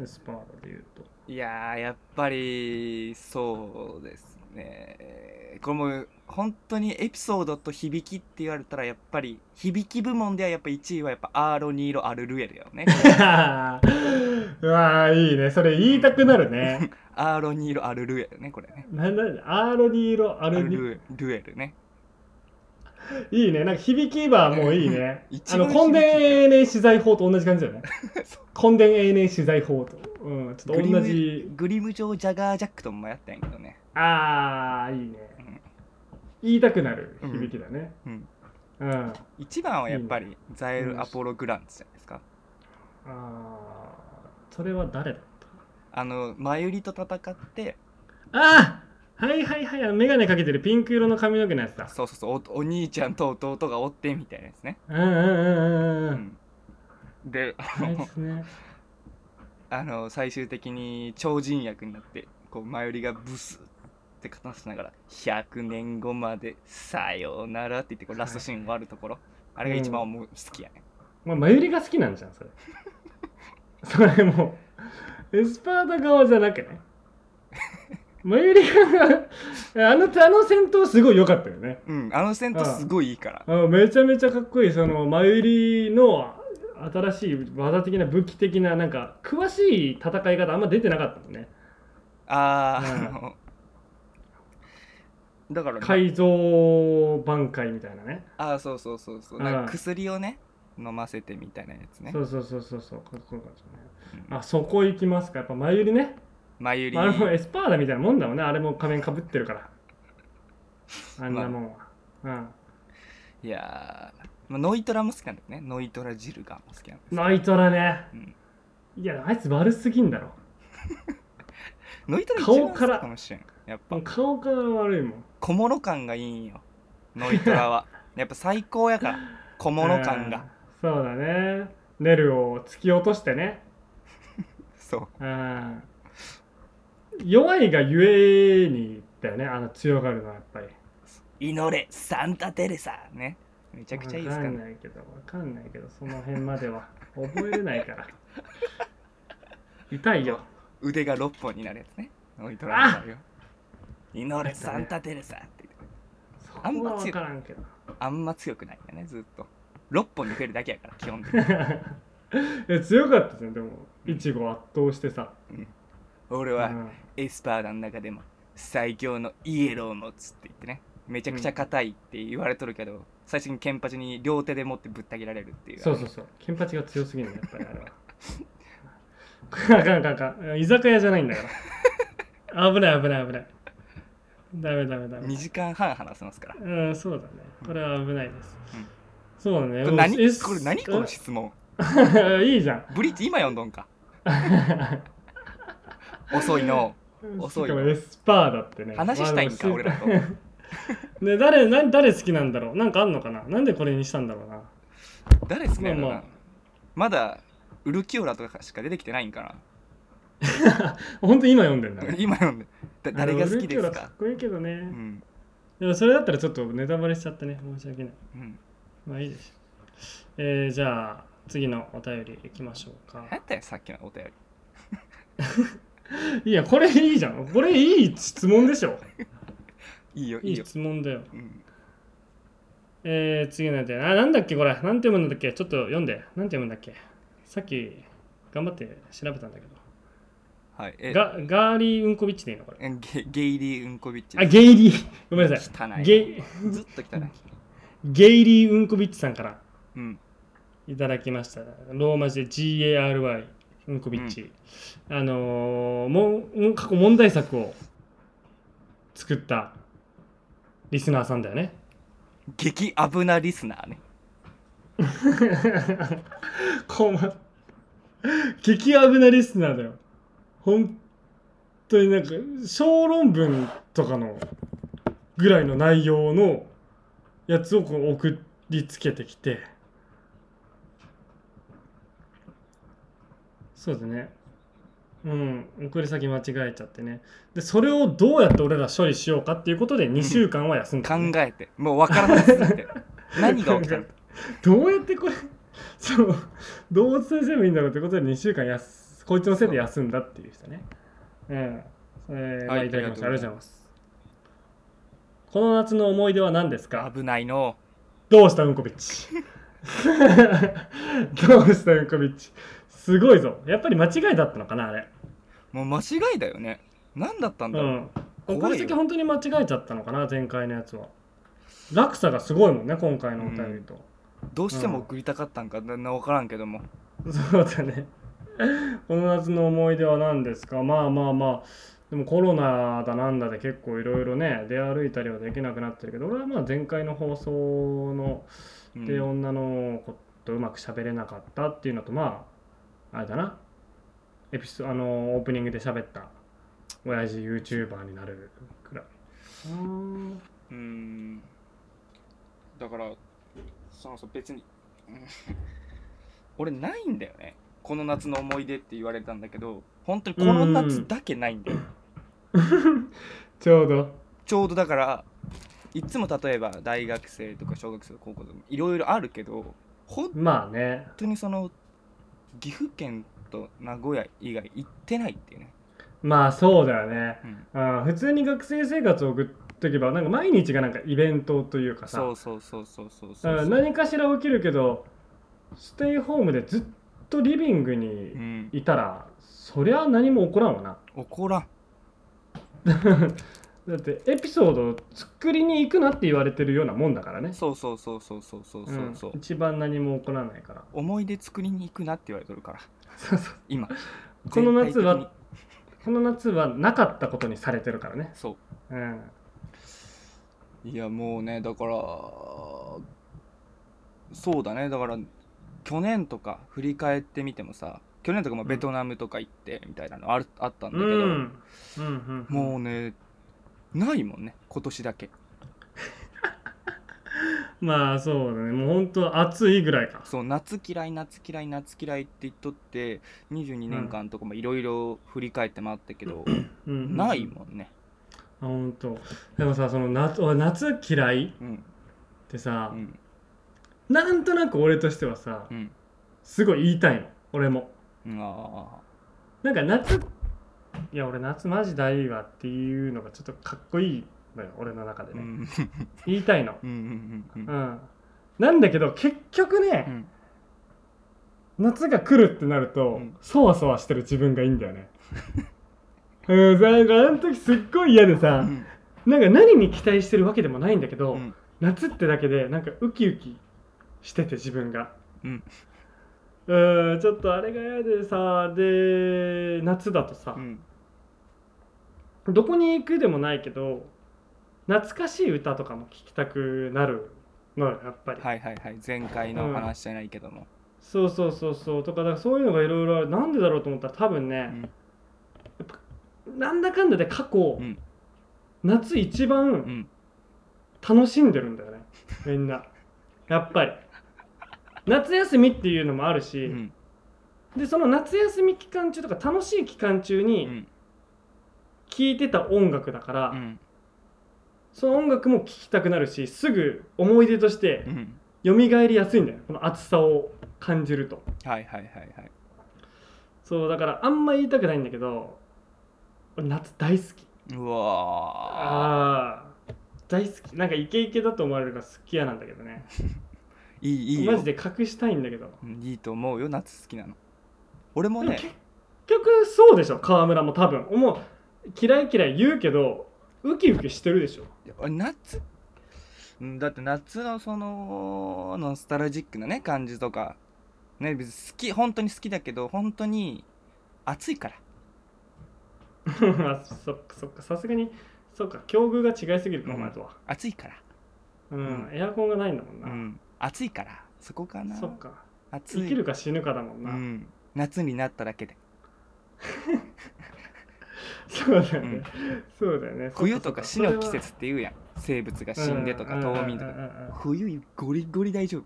[SPEAKER 4] エスパーダで言うと。
[SPEAKER 3] いやーやっぱりそうですね。これも本当にエピソードと響きって言われたらやっぱり響き部門ではやっぱ1位はやっぱアーロニーロアルルエルやよね。
[SPEAKER 4] うわーいいね。それ言いたくなるね。
[SPEAKER 3] アーロニーロアルルエルねこれね。
[SPEAKER 4] なんだアーロニーロア
[SPEAKER 3] ルルエルね
[SPEAKER 4] いいね。なんか響きはもういいね。あの根伝永年取材法と同じ感じだよね。根伝永年取材法と。うんちょっと同じ。
[SPEAKER 3] グリム上ジャガージャックともやったんやけどね。
[SPEAKER 4] あーいいね。
[SPEAKER 3] うん。
[SPEAKER 4] 言いたくなる響きだね。
[SPEAKER 3] うん。
[SPEAKER 4] うん。
[SPEAKER 3] 一番はやっぱりザエル・アポロ・グランツじゃないですか。
[SPEAKER 4] あーそれは誰だっ
[SPEAKER 3] あのマユリと戦って
[SPEAKER 4] たあーはいはいはい眼鏡かけてるピンク色の髪の毛のやつだ。
[SPEAKER 3] そうそうそうおお兄ちゃんと弟がおってみたいなやつね、
[SPEAKER 4] うんうんうんうんうん
[SPEAKER 3] う
[SPEAKER 4] うん。
[SPEAKER 3] ん、で
[SPEAKER 4] あいつね。
[SPEAKER 3] あの 最終的に超人役になってこうマユリがブスって語らせながら「100年後までさようなら」って言ってこうラストシーン終わるところ、あれが一番思う好きやね、
[SPEAKER 4] まあ、マユリが好きなんじゃんそれ。それもうエスパーダ側じゃなくねマユリが あのあの戦闘すごい良かったよね。
[SPEAKER 3] うん、あの戦闘すごいいいから。
[SPEAKER 4] あめちゃめちゃかっこいいそのマユリの新しい技的な武器的ななんか詳しい戦い方あんま出てなかったもんね。
[SPEAKER 3] あー、
[SPEAKER 4] うん。
[SPEAKER 3] あのだから、
[SPEAKER 4] 改造挽回みたいなね。
[SPEAKER 3] ああそうそうそうそう。
[SPEAKER 4] うん。
[SPEAKER 3] なんか薬をね飲ませてみたいなやつね。
[SPEAKER 4] そうそうそうそうそう。かっこよかったね。
[SPEAKER 3] うん。
[SPEAKER 4] あそこ行きますか。やっぱマユリね
[SPEAKER 3] マユリ
[SPEAKER 4] あれもエスパーダみたいなもんだもんね。あれも仮面かぶってるから。あんなもんは、うん。
[SPEAKER 3] いやー、まあ、ノイトラも好きなんだよね。ノイトラジルガーも好きなんです。
[SPEAKER 4] ノイトラね、
[SPEAKER 3] うん。
[SPEAKER 4] いやあいつ悪すぎんだろ。
[SPEAKER 3] ノイトラ一番好き
[SPEAKER 4] 顔から。
[SPEAKER 3] かもしれん。やっぱ。
[SPEAKER 4] 顔から悪いもん。
[SPEAKER 3] 小物感がいいんよ。ノイトラは。やっぱ最高やから。小物感が。
[SPEAKER 4] うん。そうだね。ネルを突き落としてね。
[SPEAKER 3] そう。
[SPEAKER 4] うん弱いがゆえにだよねあの強がるのはやっぱり。
[SPEAKER 3] 祈れサンタテレサね。めちゃくちゃいいですから
[SPEAKER 4] わかんないけどわかんないけどその辺までは。覚えれないから。痛いよ。
[SPEAKER 3] 腕が6本になるやつね。ノイトラの場合は祈れサンタテレサって言って。
[SPEAKER 4] そこは分からんけど。
[SPEAKER 3] あんま強くないんだねずっと。6本に増えるだけやから基本的に。
[SPEAKER 4] え強かったじゃんでも。いちご圧倒してさ、
[SPEAKER 3] 俺は
[SPEAKER 4] うん。
[SPEAKER 3] エスパーダの中でも最強のイエローを持つって言ってね。めちゃくちゃ硬いって言われとるけど、最初にケンパチに両手で持ってぶった切られるっていう。
[SPEAKER 4] そうそうそう。ケンパチが強すぎるのやっぱりあれは。あかんあかんあかん居酒屋じゃないんだから。危ない危ない危ない。ダメダメダメ。
[SPEAKER 3] 2時間半話せますから。
[SPEAKER 4] うんそうだね。これは危ないです、
[SPEAKER 3] うん。
[SPEAKER 4] そうだね。
[SPEAKER 3] これ何？
[SPEAKER 4] え
[SPEAKER 3] これ何？この質問。
[SPEAKER 4] いいじゃん。
[SPEAKER 3] ブリッジ今読んどんか 遅いの。遅い
[SPEAKER 4] エスパーだってね。
[SPEAKER 3] 話したいんか
[SPEAKER 4] まあ
[SPEAKER 3] 俺らと。
[SPEAKER 4] ね誰何誰好きなんだろう。なんかあんのかな。なんでこれにしたんだろうな。
[SPEAKER 3] 誰好きなのかな、
[SPEAKER 4] まあまあ。
[SPEAKER 3] まだウルキオラとかしか出てきてないんか
[SPEAKER 4] 本当に今読んでんだ。
[SPEAKER 3] 今読んで。だ誰が好きですか？
[SPEAKER 4] あのウルキオラかっこいいけどね、
[SPEAKER 3] うん。
[SPEAKER 4] でもそれだったらちょっとネタバレしちゃってね。申し訳ない。
[SPEAKER 3] うん。
[SPEAKER 4] まあいいでしょうえー、じゃあ次のお便りいきましょうか。
[SPEAKER 3] 何やったよさっきのお便り
[SPEAKER 4] いやこれいいじゃん。これいい質問でしょ。いい
[SPEAKER 3] よいいよ、
[SPEAKER 4] 質問だよ。
[SPEAKER 3] うん、
[SPEAKER 4] えー、次なんてあなんだっけこれ。なんて読むんだっけ。ちょっと読んで。なんて読むんだっけ。さっき頑張って調べたんだけど。
[SPEAKER 3] はいえ。
[SPEAKER 4] ガガーリー・ウンコビッチでいいのこれ。
[SPEAKER 3] ゲゲイリー・ウンコビッチ。
[SPEAKER 4] あゲイリー。ごめんなさい。
[SPEAKER 3] 汚い
[SPEAKER 4] ゲイ。
[SPEAKER 3] ずっと汚い。
[SPEAKER 4] ゲイリー・ウンコビッチさんから
[SPEAKER 3] うん。
[SPEAKER 4] いただきました。ローマ字で GARY ウンコビッチ、あのーもんもん過去問題作を作ったリスナーさんだよね。
[SPEAKER 3] 激危なリスナーね。
[SPEAKER 4] こま激危なリスナーだよ。本当になんか小論文とかのぐらいの内容のやつをこう送りつけてきてそうだね。うん。送り先間違えちゃってね。でそれをどうやって俺ら処理しようかっていうことで2週間は休ん
[SPEAKER 3] 考
[SPEAKER 4] だ、ね、
[SPEAKER 3] えて。もう分からなすぎて。何が起きたの？
[SPEAKER 4] どうやってこれそう。どうお伝えすればいいんだろうってことで2週間やすこいつのせいで休んだっていう人ね。う。ん。
[SPEAKER 3] はい
[SPEAKER 4] いただきましたあ
[SPEAKER 3] ありがとうございます。
[SPEAKER 4] りがとうございます。この夏の思い出は何ですか？
[SPEAKER 3] 危ないの
[SPEAKER 4] どうしたうんこビッチ？どうしたうんこビッチ？すごいぞ。やっぱり間違いだったのかなあれ。
[SPEAKER 3] もう間違いだよね。何だったんだろう、
[SPEAKER 4] うん。
[SPEAKER 3] 怖いよ。
[SPEAKER 4] 送り先本当に間違えちゃったのかな前回のやつは。落差がすごいもんね今回のお便りと、
[SPEAKER 3] どうしても送りたかったんかな分からんけども。
[SPEAKER 4] そうだね。この夏の思い出は何ですか？まあまあまあ、でもコロナだなんだで結構いろいろね、出歩いたりはできなくなってるけど、俺はまあ前回の放送の
[SPEAKER 3] うん。
[SPEAKER 4] で女の子とうまく喋れなかったっていうのと、まあ、あれだな、エピソあのオープニングで喋った。親父 YouTuber になるくらい。うん。
[SPEAKER 3] うん。だからそのそう別に。う ん俺ないんだよね。この夏の思い出って言われたんだけど本当にこの夏だけないんだよ
[SPEAKER 4] ちょうど。
[SPEAKER 3] ちょうどだからいつも例えば大学生とか小学生高校とかいろいろあるけど本
[SPEAKER 4] まあね。
[SPEAKER 3] 当にその岐阜県と名古屋以外行ってないっていうね、
[SPEAKER 4] まあそうだよね。
[SPEAKER 3] うん。
[SPEAKER 4] あ普通に学生生活を送っとけばなんか毎日がなんかイベントというかさ。
[SPEAKER 3] そうそうそうそうそうそう
[SPEAKER 4] うん何かしら起きるけどステイホームでずっとリビング
[SPEAKER 3] う
[SPEAKER 4] に
[SPEAKER 3] ん。
[SPEAKER 4] いたら、そりゃ何も起こらんわな。
[SPEAKER 3] 怒らん
[SPEAKER 4] だってエピソードを作りに行くなって言われてるようなもんだからね。
[SPEAKER 3] そうそうそうそうそうそうそうそう、
[SPEAKER 4] ん。一番何も起こらないから。
[SPEAKER 3] 思い出作りに行くなって言われてるから。
[SPEAKER 4] そうそう。
[SPEAKER 3] 今。
[SPEAKER 4] この夏
[SPEAKER 3] 全体
[SPEAKER 4] はこの夏はなかったことにされてるからね。
[SPEAKER 3] そ
[SPEAKER 4] う。ん。
[SPEAKER 3] ういやもうねだからそうだね。だから去年とか振り返ってみてもさ去年とかもベトナムとか行ってみたいなのあるあったんだけど、
[SPEAKER 4] うんうんうん。
[SPEAKER 3] もうねないもんね今年だけ。
[SPEAKER 4] まあそうだね。もうほんと暑いぐらいか。
[SPEAKER 3] そう夏嫌い夏嫌い夏嫌いって言っとって22年間とかもいろいろ振り返って回ったけど、
[SPEAKER 4] うん。
[SPEAKER 3] ないもんね。
[SPEAKER 4] あほんとでもさその夏俺夏嫌い
[SPEAKER 3] うん。
[SPEAKER 4] ってさ
[SPEAKER 3] う、ん。
[SPEAKER 4] なんとなく俺としてはさ
[SPEAKER 3] うん。
[SPEAKER 4] すごい言いたいの俺も。
[SPEAKER 3] うんあ
[SPEAKER 4] なんか夏いや俺夏マジ大いいわっていうのがちょっとかっこいいのよ俺の中でね、
[SPEAKER 3] ーうん。
[SPEAKER 4] 言いたいの。
[SPEAKER 3] うんうんうん
[SPEAKER 4] うん。なんだけど結局ね、
[SPEAKER 3] うん。
[SPEAKER 4] 夏が来るってなると、
[SPEAKER 3] うん。
[SPEAKER 4] そわそわしてる自分がいいんだよね。うんなんかあの時すっごい嫌でさ、
[SPEAKER 3] うん。
[SPEAKER 4] なんか何に期待してるわけでもないんだけど、
[SPEAKER 3] うん。
[SPEAKER 4] 夏ってだけでなんかウキウキしてて自分が。
[SPEAKER 3] うん。
[SPEAKER 4] うんちょっとあれが嫌でさで夏だとさ
[SPEAKER 3] う、ん
[SPEAKER 4] どこに行くでもないけど懐かしい歌とかも聴きたくなるのよやっぱり、
[SPEAKER 3] はいはいはい。前回の話じゃないけども、
[SPEAKER 4] そうそうそうそう。とかだからそういうのがいろいろある。なんでだろうと思ったら多分ね、
[SPEAKER 3] うん。
[SPEAKER 4] やっぱなんだかんだで過去、
[SPEAKER 3] うん。
[SPEAKER 4] 夏一
[SPEAKER 3] う
[SPEAKER 4] 番
[SPEAKER 3] ん。
[SPEAKER 4] 楽しんでるんだよねみんな。やっぱり。夏休みっていうのもあるし、
[SPEAKER 3] うん。
[SPEAKER 4] でその夏休み期間中とか楽しい期間中
[SPEAKER 3] う
[SPEAKER 4] に
[SPEAKER 3] ん
[SPEAKER 4] 聴いてた音楽だから、
[SPEAKER 3] うん。
[SPEAKER 4] その音楽も聴きたくなるしすぐ思い出として
[SPEAKER 3] うん。
[SPEAKER 4] 蘇りやすいんだよこの暑さを感じると。
[SPEAKER 3] はいはいはいはい。
[SPEAKER 4] そうだからあんま言いたくないんだけど俺夏大好き。
[SPEAKER 3] うわ
[SPEAKER 4] ああ大好き。なんかイケイケだと思われるから好きやなんだけどね。
[SPEAKER 3] ー いいいいよ。
[SPEAKER 4] マジで隠したいんだけど。
[SPEAKER 3] うんいいと思うよ夏好きなの。俺もね。
[SPEAKER 4] 結局そうでしょ川村も多分。思う嫌い嫌い言うけどウキウキしてるでしょ。
[SPEAKER 3] 俺夏？うんだって夏のそのノスタルジックなね感じとか。ね別に好き本当に好きだけど本当に暑いから。
[SPEAKER 4] あそっかそっか。さすがにそっか境遇が違いすぎるか、
[SPEAKER 3] うん。
[SPEAKER 4] お前とは。
[SPEAKER 3] 暑いから。
[SPEAKER 4] うん、
[SPEAKER 3] うん。
[SPEAKER 4] エアコンがないんだもんな、
[SPEAKER 3] うん。暑いから。そこかな。
[SPEAKER 4] そっか。
[SPEAKER 3] 暑い。
[SPEAKER 4] 生きるか死ぬかだもんな、
[SPEAKER 3] うん。夏になっただけで
[SPEAKER 4] そうだよね、そうだよね。
[SPEAKER 3] 冬とか死の季節って言うやん。生物が死んでとか
[SPEAKER 4] うん
[SPEAKER 3] 冬眠とか。冬ゴリゴリ大丈夫。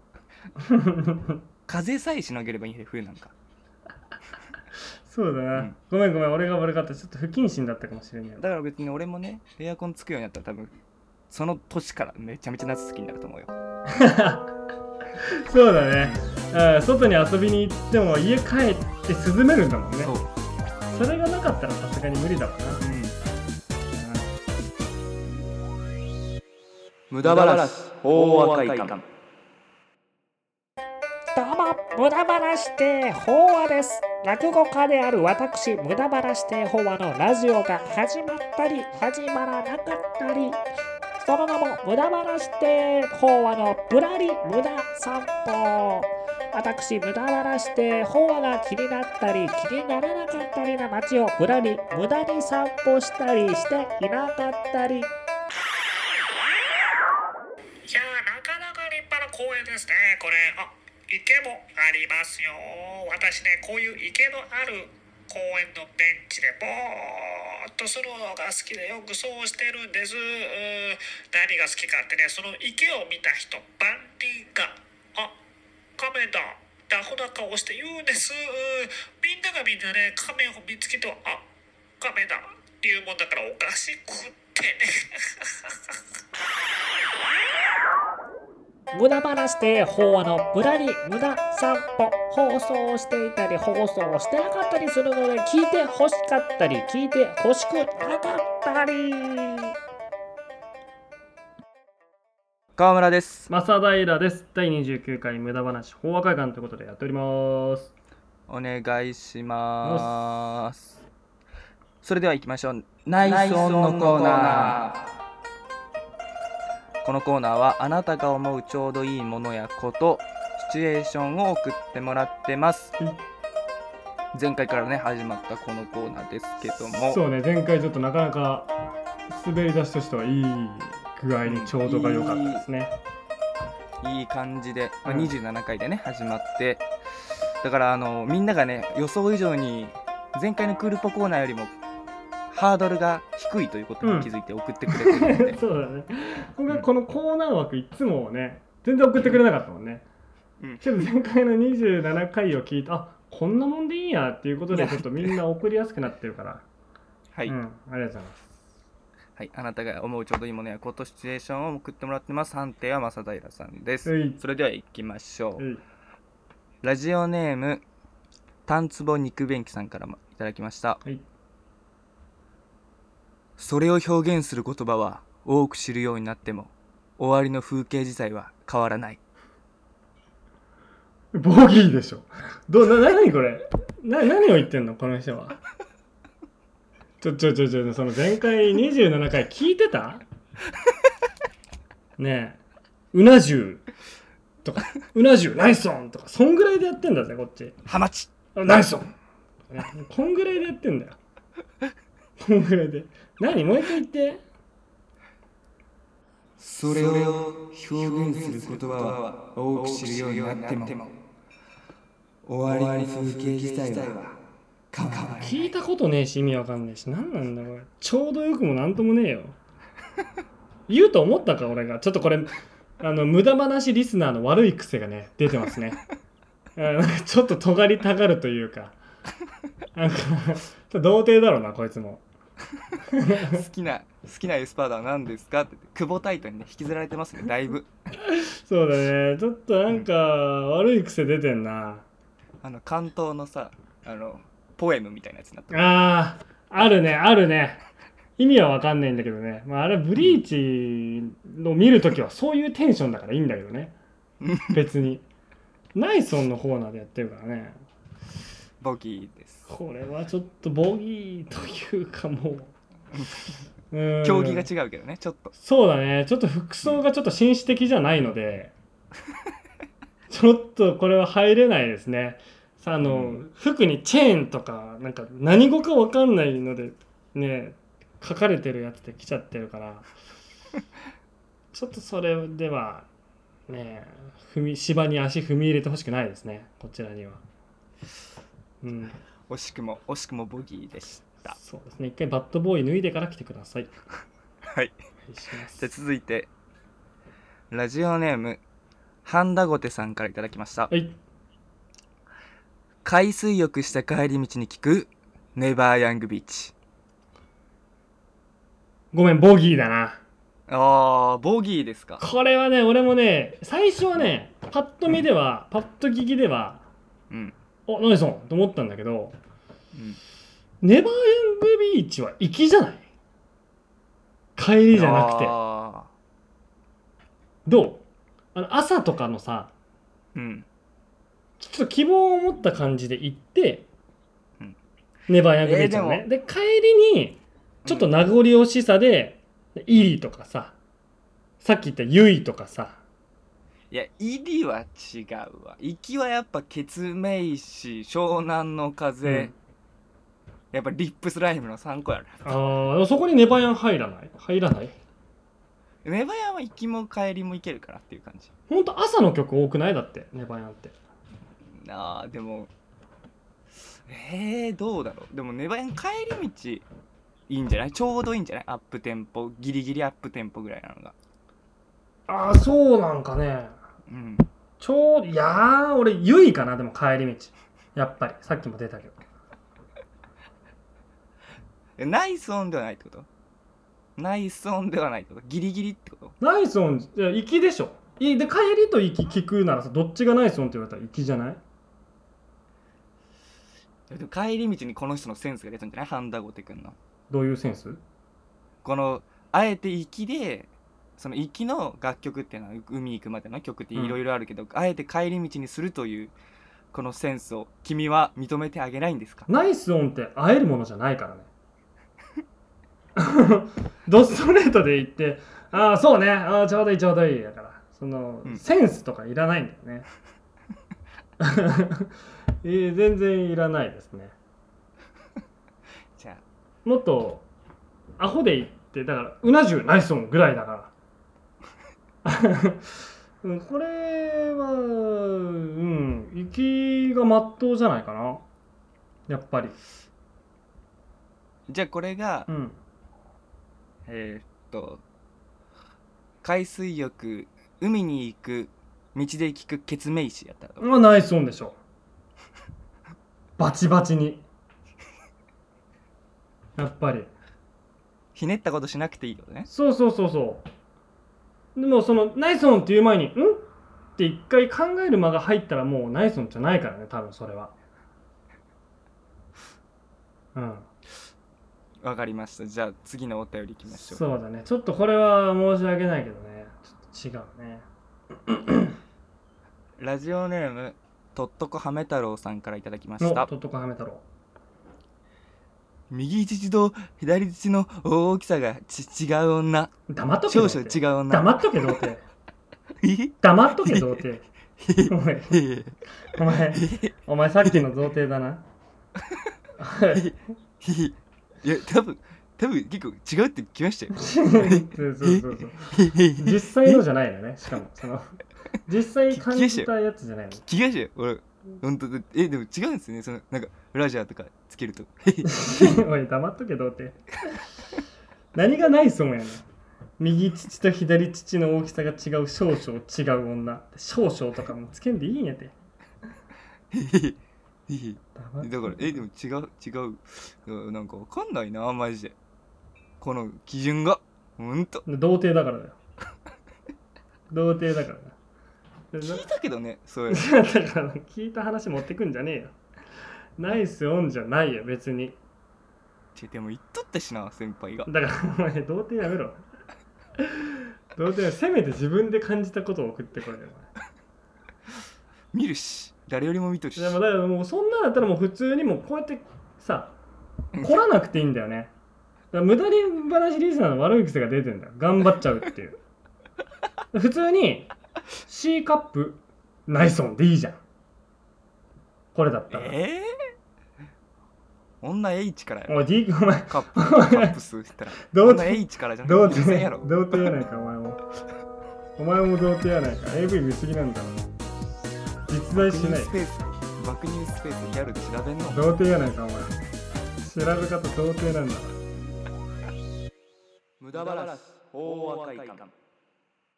[SPEAKER 3] 風さえしのげればいいね冬なんか。
[SPEAKER 4] そうだな、
[SPEAKER 3] うん。
[SPEAKER 4] ごめんごめん俺が悪かった。ちょっと不謹慎だったかもしれない
[SPEAKER 3] だから別に俺もねエアコンつくようになったら多分その年からめちゃめちゃ夏好きになると思うよ。
[SPEAKER 4] そうだね、うん、外に遊びに行っても家帰って涼めるんだもんね。
[SPEAKER 3] そう、
[SPEAKER 4] それがなかったらさすがに無理だわな、
[SPEAKER 3] 無駄話大和会館
[SPEAKER 5] どうも、無駄話亭法話です。落語家である私、無駄話亭法話のラジオが始まったり、始まらなかったり、その名も無駄話亭法話のぶらり無駄散歩。私、無駄話亭法話が気になったり、気にならなかったりな街をぶらり無駄に散歩したりしていなかったり、いやー、なかなか立派な公園ですね、これ。あ、池もありますよ。私ね、こういう池のある公園のベンチでぼーっとするのが好きでよくそうしてるんです。何が好きかってね、その池を見た人、万人が、あ、亀だ。ダホな顔して言うんです。みんながみんなね、亀を見つけては、あ、亀だっていうもんだからおかしくってね。無駄話で法話のぶらり無駄散歩放送していたり放送してなかったりするので聞いて欲しかったり聞いて欲しくなかったり
[SPEAKER 3] 川村です。
[SPEAKER 4] 正平です。第29回無駄話法話会館ということでやっております。
[SPEAKER 3] お願いします。それでは行きましょう。ナイスオンのコーナー。このコーナーはあなたが思うちょうどいいものやことシチュエーションを送ってもらってます。
[SPEAKER 4] うん
[SPEAKER 3] 前回からね始まったこのコーナーですけども。
[SPEAKER 4] そうね前回ちょっとなかなか滑り出しとしてはいい具合にちょうどが良かったですね、
[SPEAKER 3] いい感じで、まあ、
[SPEAKER 4] うん。
[SPEAKER 3] 27回でね始まって。だからあのみんながね予想以上に前回のクールポコーナーよりもハードルが低いということに気づいて送ってくれてるので、
[SPEAKER 4] そうだね。僕はこのコーナー枠いつもね全然送ってくれなかったもんね、
[SPEAKER 3] うん。
[SPEAKER 4] けど前回の27回を聞いてあこんなもんでいいんやっていうことでちょっとみんな送りやすくなってるから。
[SPEAKER 3] はい、
[SPEAKER 4] うん、ありがとうございます
[SPEAKER 3] はい、あなたが思うちょうどいいものやことシチュエーションを送ってもらってます。判定は正平さんです、
[SPEAKER 4] はい。
[SPEAKER 3] それでは行きましょう、
[SPEAKER 4] はい。
[SPEAKER 3] ラジオネームタンツボ肉便器さんからもいただきました、
[SPEAKER 4] はい。
[SPEAKER 3] それを表現する言葉は多く知るようになっても終わりの風景自体は変わらない。
[SPEAKER 4] ボギーでしょ。どな何これ？な何を言ってんの？この人はちょちょちょちょその前回27回聞いてた？ねえ。うな重。とか。うな重ナイスオン。とか。そんぐらいでやってんだぜこっち。
[SPEAKER 3] ハマチ。
[SPEAKER 4] あナイスオン。ねこんぐらいでやってんだよ。こんぐらいで。何？もう一回言って。
[SPEAKER 3] それを表現する言葉は多く知るようになっても終わりの風景自体は
[SPEAKER 4] 聞いたことねえし意味わかんねえし。何なんだこれ。ちょうどよくもなんともねえよ。言うと思ったか俺が。ちょっとこれあの無駄話リスナーの悪い癖がね出てますね。ちょっと尖りたがるというか。なんか童貞だろうなこいつも。
[SPEAKER 3] 好きな好きなエスパーダは何ですか？って言って久保タイトにね引きずられてますねだいぶ。
[SPEAKER 4] そうだね。ちょっとなんか悪い癖出てんな。
[SPEAKER 3] あの関東のさあのポエムみたいなやつになってる
[SPEAKER 4] あーあるねあるね。意味はわかんないんだけどね、まあ、あれブリーチの見るときはそういうテンションだからいいんだけどね。別に。ナイソンのコーナーでやってるからね。
[SPEAKER 3] ボギーです。
[SPEAKER 4] これはちょっとボギーというかもう。う ん
[SPEAKER 3] 競技が違うけどねちょっと。
[SPEAKER 4] そうだね。ちょっと服装がちょっと紳士的じゃないので。ちょっとこれは入れないですねさあの、
[SPEAKER 3] うん。
[SPEAKER 4] 服にチェーンとかなんか何語か分かんないのでね書かれてるやつで来ちゃってるから ちょっとそれではね踏み芝に足踏み入れてほしくないですねこちらには。うん。
[SPEAKER 3] 惜しくも惜しくもボギーでした。
[SPEAKER 4] そうですね。一回バッドボーイ脱いでから来てください。
[SPEAKER 3] はい。
[SPEAKER 4] お願いします。
[SPEAKER 3] じゃあ続いてラジオネームハンダゴテさんからいただきました。
[SPEAKER 4] はい
[SPEAKER 3] 海水浴した帰り道に聞くネバーヤングビーチ
[SPEAKER 4] ごめんボギーだな。
[SPEAKER 3] あーボギーですか？
[SPEAKER 4] これはね俺もね最初はねパッと見では、パッと聞きでは
[SPEAKER 3] うん、
[SPEAKER 4] おナイソンと思ったんだけど
[SPEAKER 3] うん、
[SPEAKER 4] ネバーヤングビーチは行きじゃない？帰りじゃなくて。
[SPEAKER 3] あ
[SPEAKER 4] どう？あの朝とかのさ
[SPEAKER 3] ーうん
[SPEAKER 4] ちょっと希望を持った感じで行って、
[SPEAKER 3] うん。
[SPEAKER 4] ネバーヤングビーチのね、
[SPEAKER 3] えー
[SPEAKER 4] で帰りにちょっと名残惜しさで、イリとかささっき言ったユイとかさ。
[SPEAKER 3] いや入りは違うわ。行きはやっぱケツメイシ湘南の風、
[SPEAKER 4] うん。
[SPEAKER 3] やっぱリップスライムの3個やる
[SPEAKER 4] ああそこにネバヤン入らない？入らない？
[SPEAKER 3] ネバヤンは行きも帰りも行けるからっていう感じ。
[SPEAKER 4] ほんと朝の曲多くない？だってネバヤンって
[SPEAKER 3] あーでもえー、どうだろう。でもネバヤン帰り道いいんじゃない？ちょうどいいんじゃない？アップテンポギリギリアップテンポぐらいなのが。
[SPEAKER 4] ああそうなんかね。
[SPEAKER 3] うん。
[SPEAKER 4] ちょうどいやー俺ユイかなでも帰り道。やっぱり。さっきも出たけど。
[SPEAKER 3] えナイスオンではないってこと？ナイスオンではないってこと？ギリギリってこと？
[SPEAKER 4] ナイスオンいや行きでしょ。いで帰りと行き聞くならさどっちがナイスオンって言われたら行きじゃない？
[SPEAKER 3] でも帰り道にこの人のセンスが出たんじゃない？ハンダゴテ君の。
[SPEAKER 4] どういうセンス？
[SPEAKER 3] このあえて行きでその行きの楽曲っていうのは海行くまでの曲っていろいろあるけど、あえて帰り道にするというこのセンスを君は認めてあげないんですか？
[SPEAKER 4] ナイスオンって会えるものじゃないからね。ドストレートで言ってああそうね。ああちょうどいいちょうどいい。だからその、
[SPEAKER 3] うん。
[SPEAKER 4] センスとかいらないんだよね えー全然いらないですね。
[SPEAKER 3] じゃあ。
[SPEAKER 4] もっとアホで言ってだからうな重ナイスオンぐらいだから。う ん これはうん行きがまっとうじゃないかな。やっぱり。
[SPEAKER 3] じゃあこれが、
[SPEAKER 4] うん。
[SPEAKER 3] えーっと海水浴海に行く道で聞くケツメイシやったら
[SPEAKER 4] あナイスオンでしょバチバチに。やっぱり。
[SPEAKER 3] ひねったことしなくていいことね。
[SPEAKER 4] そうそうそうそう。でもそのナイスオンっていう前に「ん?」って一回考える間が入ったらもうナイスオンじゃないからね多分それは。うん。
[SPEAKER 3] わかりました。じゃあ次のお便りいきましょう。
[SPEAKER 4] そうだね。ちょっとこれは申し訳ないけどね。ちょっと違うね。
[SPEAKER 3] ラジオネームとっとこはめ太郎さんからいただきました。
[SPEAKER 4] おとっとこはめ太郎。
[SPEAKER 3] 右乳と左乳の大きさがち違う女。
[SPEAKER 4] 黙っとけ
[SPEAKER 3] 少々違う女。
[SPEAKER 4] 黙っとけ童貞
[SPEAKER 3] え
[SPEAKER 4] 黙っとけ童貞お前。
[SPEAKER 3] へ
[SPEAKER 4] お前。お前さっきの童貞だな。
[SPEAKER 3] へい？や多分多分結構違うってきましたよ。
[SPEAKER 4] そうそうそうそう。実際のじゃないのねしかもその実際感じたやつじゃないの？
[SPEAKER 3] 気がしたよ俺本当だえでも違うんですね。そのなんかブラジャーとかつけると。
[SPEAKER 4] おい黙っとけ童貞。何がないそうやねん。右乳と左乳の大きさが違う少々違う女。少々とかもつけんでいいんやて。
[SPEAKER 3] だからえでも違う違う。なんかわかんないなマジで。この基準が。ほんと。
[SPEAKER 4] 童貞だからだよ。童貞だからな
[SPEAKER 3] 聞いたけどねそういうの。
[SPEAKER 4] だから聞いた話持ってくんじゃねえよ。ナイスオンじゃないよ別に。
[SPEAKER 3] ちでも言っとったしな先輩が。
[SPEAKER 4] だからお前童貞やめろ。童貞はせめて自分で感じたことを送ってこいよ
[SPEAKER 3] 見るし誰よりも見とるし。
[SPEAKER 4] でもだからもうそんなんだったらもう普通にもうこうやってさ来らなくていいんだよね。無駄に話リスナーの悪い癖が出てんだよ。頑張っちゃうっていう。普通に C カップナイスオンでいいじゃん。これだったら、
[SPEAKER 3] ええ女 H からやろ。
[SPEAKER 4] おい D お前。
[SPEAKER 3] カップカップ数ったら。
[SPEAKER 4] どう
[SPEAKER 3] 女 H からじゃな
[SPEAKER 4] 童
[SPEAKER 3] くて女性やろ。
[SPEAKER 4] 貞童貞やないかお前も。お前も童貞やないか。AV 見すぎなんだろ実在しない。
[SPEAKER 3] スペース爆乳スペースギャルで調べんの。
[SPEAKER 4] 童貞やないかお前。調べ方童貞なんだ。
[SPEAKER 3] 無駄話大和会館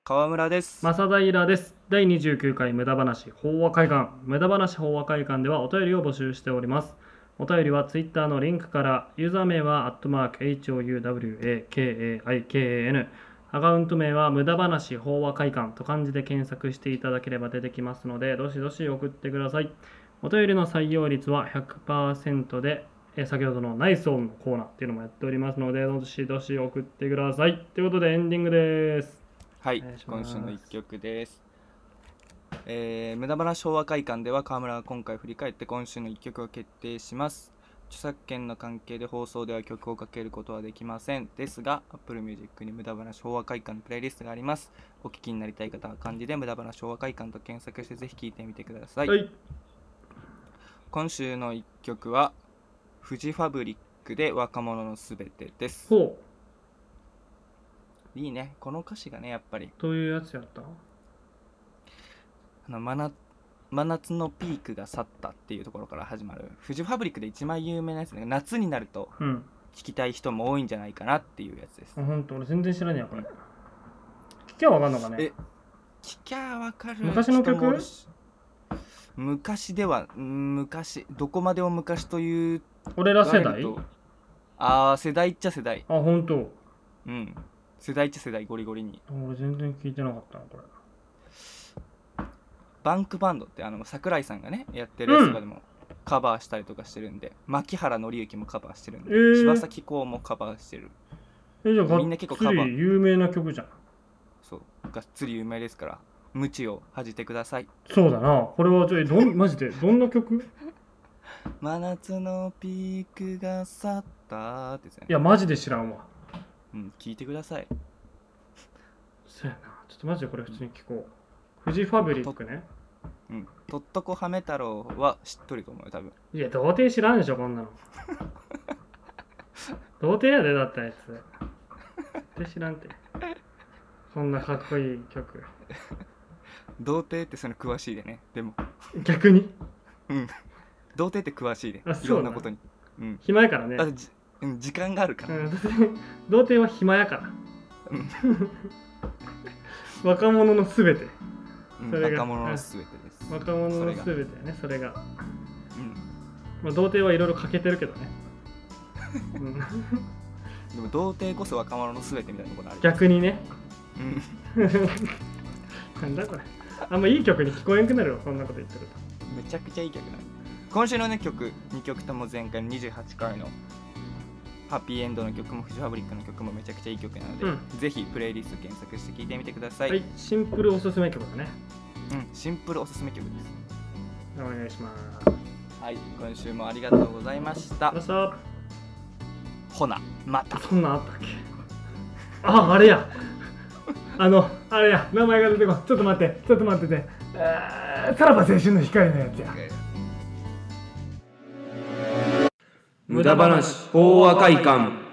[SPEAKER 3] 川村です。
[SPEAKER 4] 正平です。第29回無駄話法話会館。無駄話法話会館ではお便りを募集しております。お便りは Twitter のリンクからユーザー名はアットマーク HOUWAKAIKAN アカウント名は無駄話法話会館と漢字で検索していただければ出てきますのでどしどし送ってください。お便りの採用率は100%でえ先ほどのナイスオンのコーナーっていうのもやっておりますのでどしどし送ってください。ということでエンディングです。
[SPEAKER 3] はい今週の一曲です。えー、無駄話昭和会館では川村が今回振り返って今週の一曲を決定します。著作権の関係で放送では曲をかけることはできません。ですが Apple Music に無駄話昭和会館のプレイリストがあります。お聞きになりたい方は漢字で無駄話昭和会館と検索してぜひ聴いてみてください、
[SPEAKER 4] はい。
[SPEAKER 3] 今週の一曲はフジファブリックで若者のすべてです
[SPEAKER 4] ほう
[SPEAKER 3] いいね。この歌詞がねやっぱり。
[SPEAKER 4] どういうやつやった？
[SPEAKER 3] あの真夏真夏のピークが去ったっていうところから始まる。フジファブリックで一番有名なやつね。夏になると
[SPEAKER 4] うん。
[SPEAKER 3] 聞きたい人も多いんじゃないかなっていうやつです。
[SPEAKER 4] あほんと俺全然知らねえやこれ。聞きゃわかんのかね？
[SPEAKER 3] え聞きゃわかる
[SPEAKER 4] 昔の曲
[SPEAKER 3] 人もおるし。昔ではうん昔どこまでを昔という
[SPEAKER 4] 俺ら世代？
[SPEAKER 3] と。ああ世代っちゃ世代。
[SPEAKER 4] あほんと
[SPEAKER 3] うん世代っちゃ世代ゴリゴリに。
[SPEAKER 4] 俺全然聞いてなかったなこれ。
[SPEAKER 3] バンクバンドってあの桜井さんがねやってるやつとかでもカバーしたりとかしてるんで、牧原紀之もカバーしてるんで、
[SPEAKER 4] えー。
[SPEAKER 3] 柴咲コウもカバーしてる。
[SPEAKER 4] えじゃあ
[SPEAKER 3] みんな結構
[SPEAKER 4] つ
[SPEAKER 3] カバー
[SPEAKER 4] り有名な曲じゃん。
[SPEAKER 3] そう。がっつり有名ですから無知を恥じてください。
[SPEAKER 4] そうだな。これはちょえどんマジで？どんな曲？
[SPEAKER 3] 真夏のピークが去ったってやつ
[SPEAKER 4] やマジで知らんわ
[SPEAKER 3] うん聞いてください。
[SPEAKER 4] そうやな。ちょっとマジでこれ普通に聞こう。フジファブリックね。
[SPEAKER 3] うん。とっとこはめ太郎は知っとると思うよ多分。
[SPEAKER 4] いや童貞知らんでしょこんなの。童貞やでだったやつ。絶対知らんて。そんなかっこいい曲。
[SPEAKER 3] 童貞ってその詳しいでねでも。
[SPEAKER 4] 逆に？
[SPEAKER 3] うん。童貞って詳しいでい
[SPEAKER 4] あそう
[SPEAKER 3] ろんなことに。うん。
[SPEAKER 4] 暇やからね。
[SPEAKER 3] だってじ、うん、時間があるから、
[SPEAKER 4] うん、童貞は暇やから。若者のすべて。
[SPEAKER 3] うん
[SPEAKER 4] それが。
[SPEAKER 3] 若者のすべてです、
[SPEAKER 4] 若者のすべてやねそれが、
[SPEAKER 3] うん。
[SPEAKER 4] まあ、童貞はいろいろ欠けてるけどね、うん、
[SPEAKER 3] でも童貞こそ若者のすべてみたいなところある
[SPEAKER 4] 逆にね。
[SPEAKER 3] うん。
[SPEAKER 4] なんだこれ。あんまいい曲に聞こえんくなるよそんなこと言ってる
[SPEAKER 3] めちゃくちゃいい曲なの今週のね曲2曲とも前回の28回のハッピーエンドの曲もフジファブリックの曲もめちゃくちゃいい曲なので、
[SPEAKER 4] うん。
[SPEAKER 3] ぜひプレイリスト検索して聴いてみてください、
[SPEAKER 4] とはい。シンプルおすすめ曲だね。
[SPEAKER 3] うん、シンプルおすすめ曲です。
[SPEAKER 4] お願いします。
[SPEAKER 3] はい。今週もありがとうございま
[SPEAKER 4] した。
[SPEAKER 3] ほなまた。
[SPEAKER 4] そんなんあったっけ？ああれや。あのあれや。名前が出てこん。ちょっと待ってちょっと待ってて。えーさらば青春の光のやつや
[SPEAKER 2] 無駄話法話会館。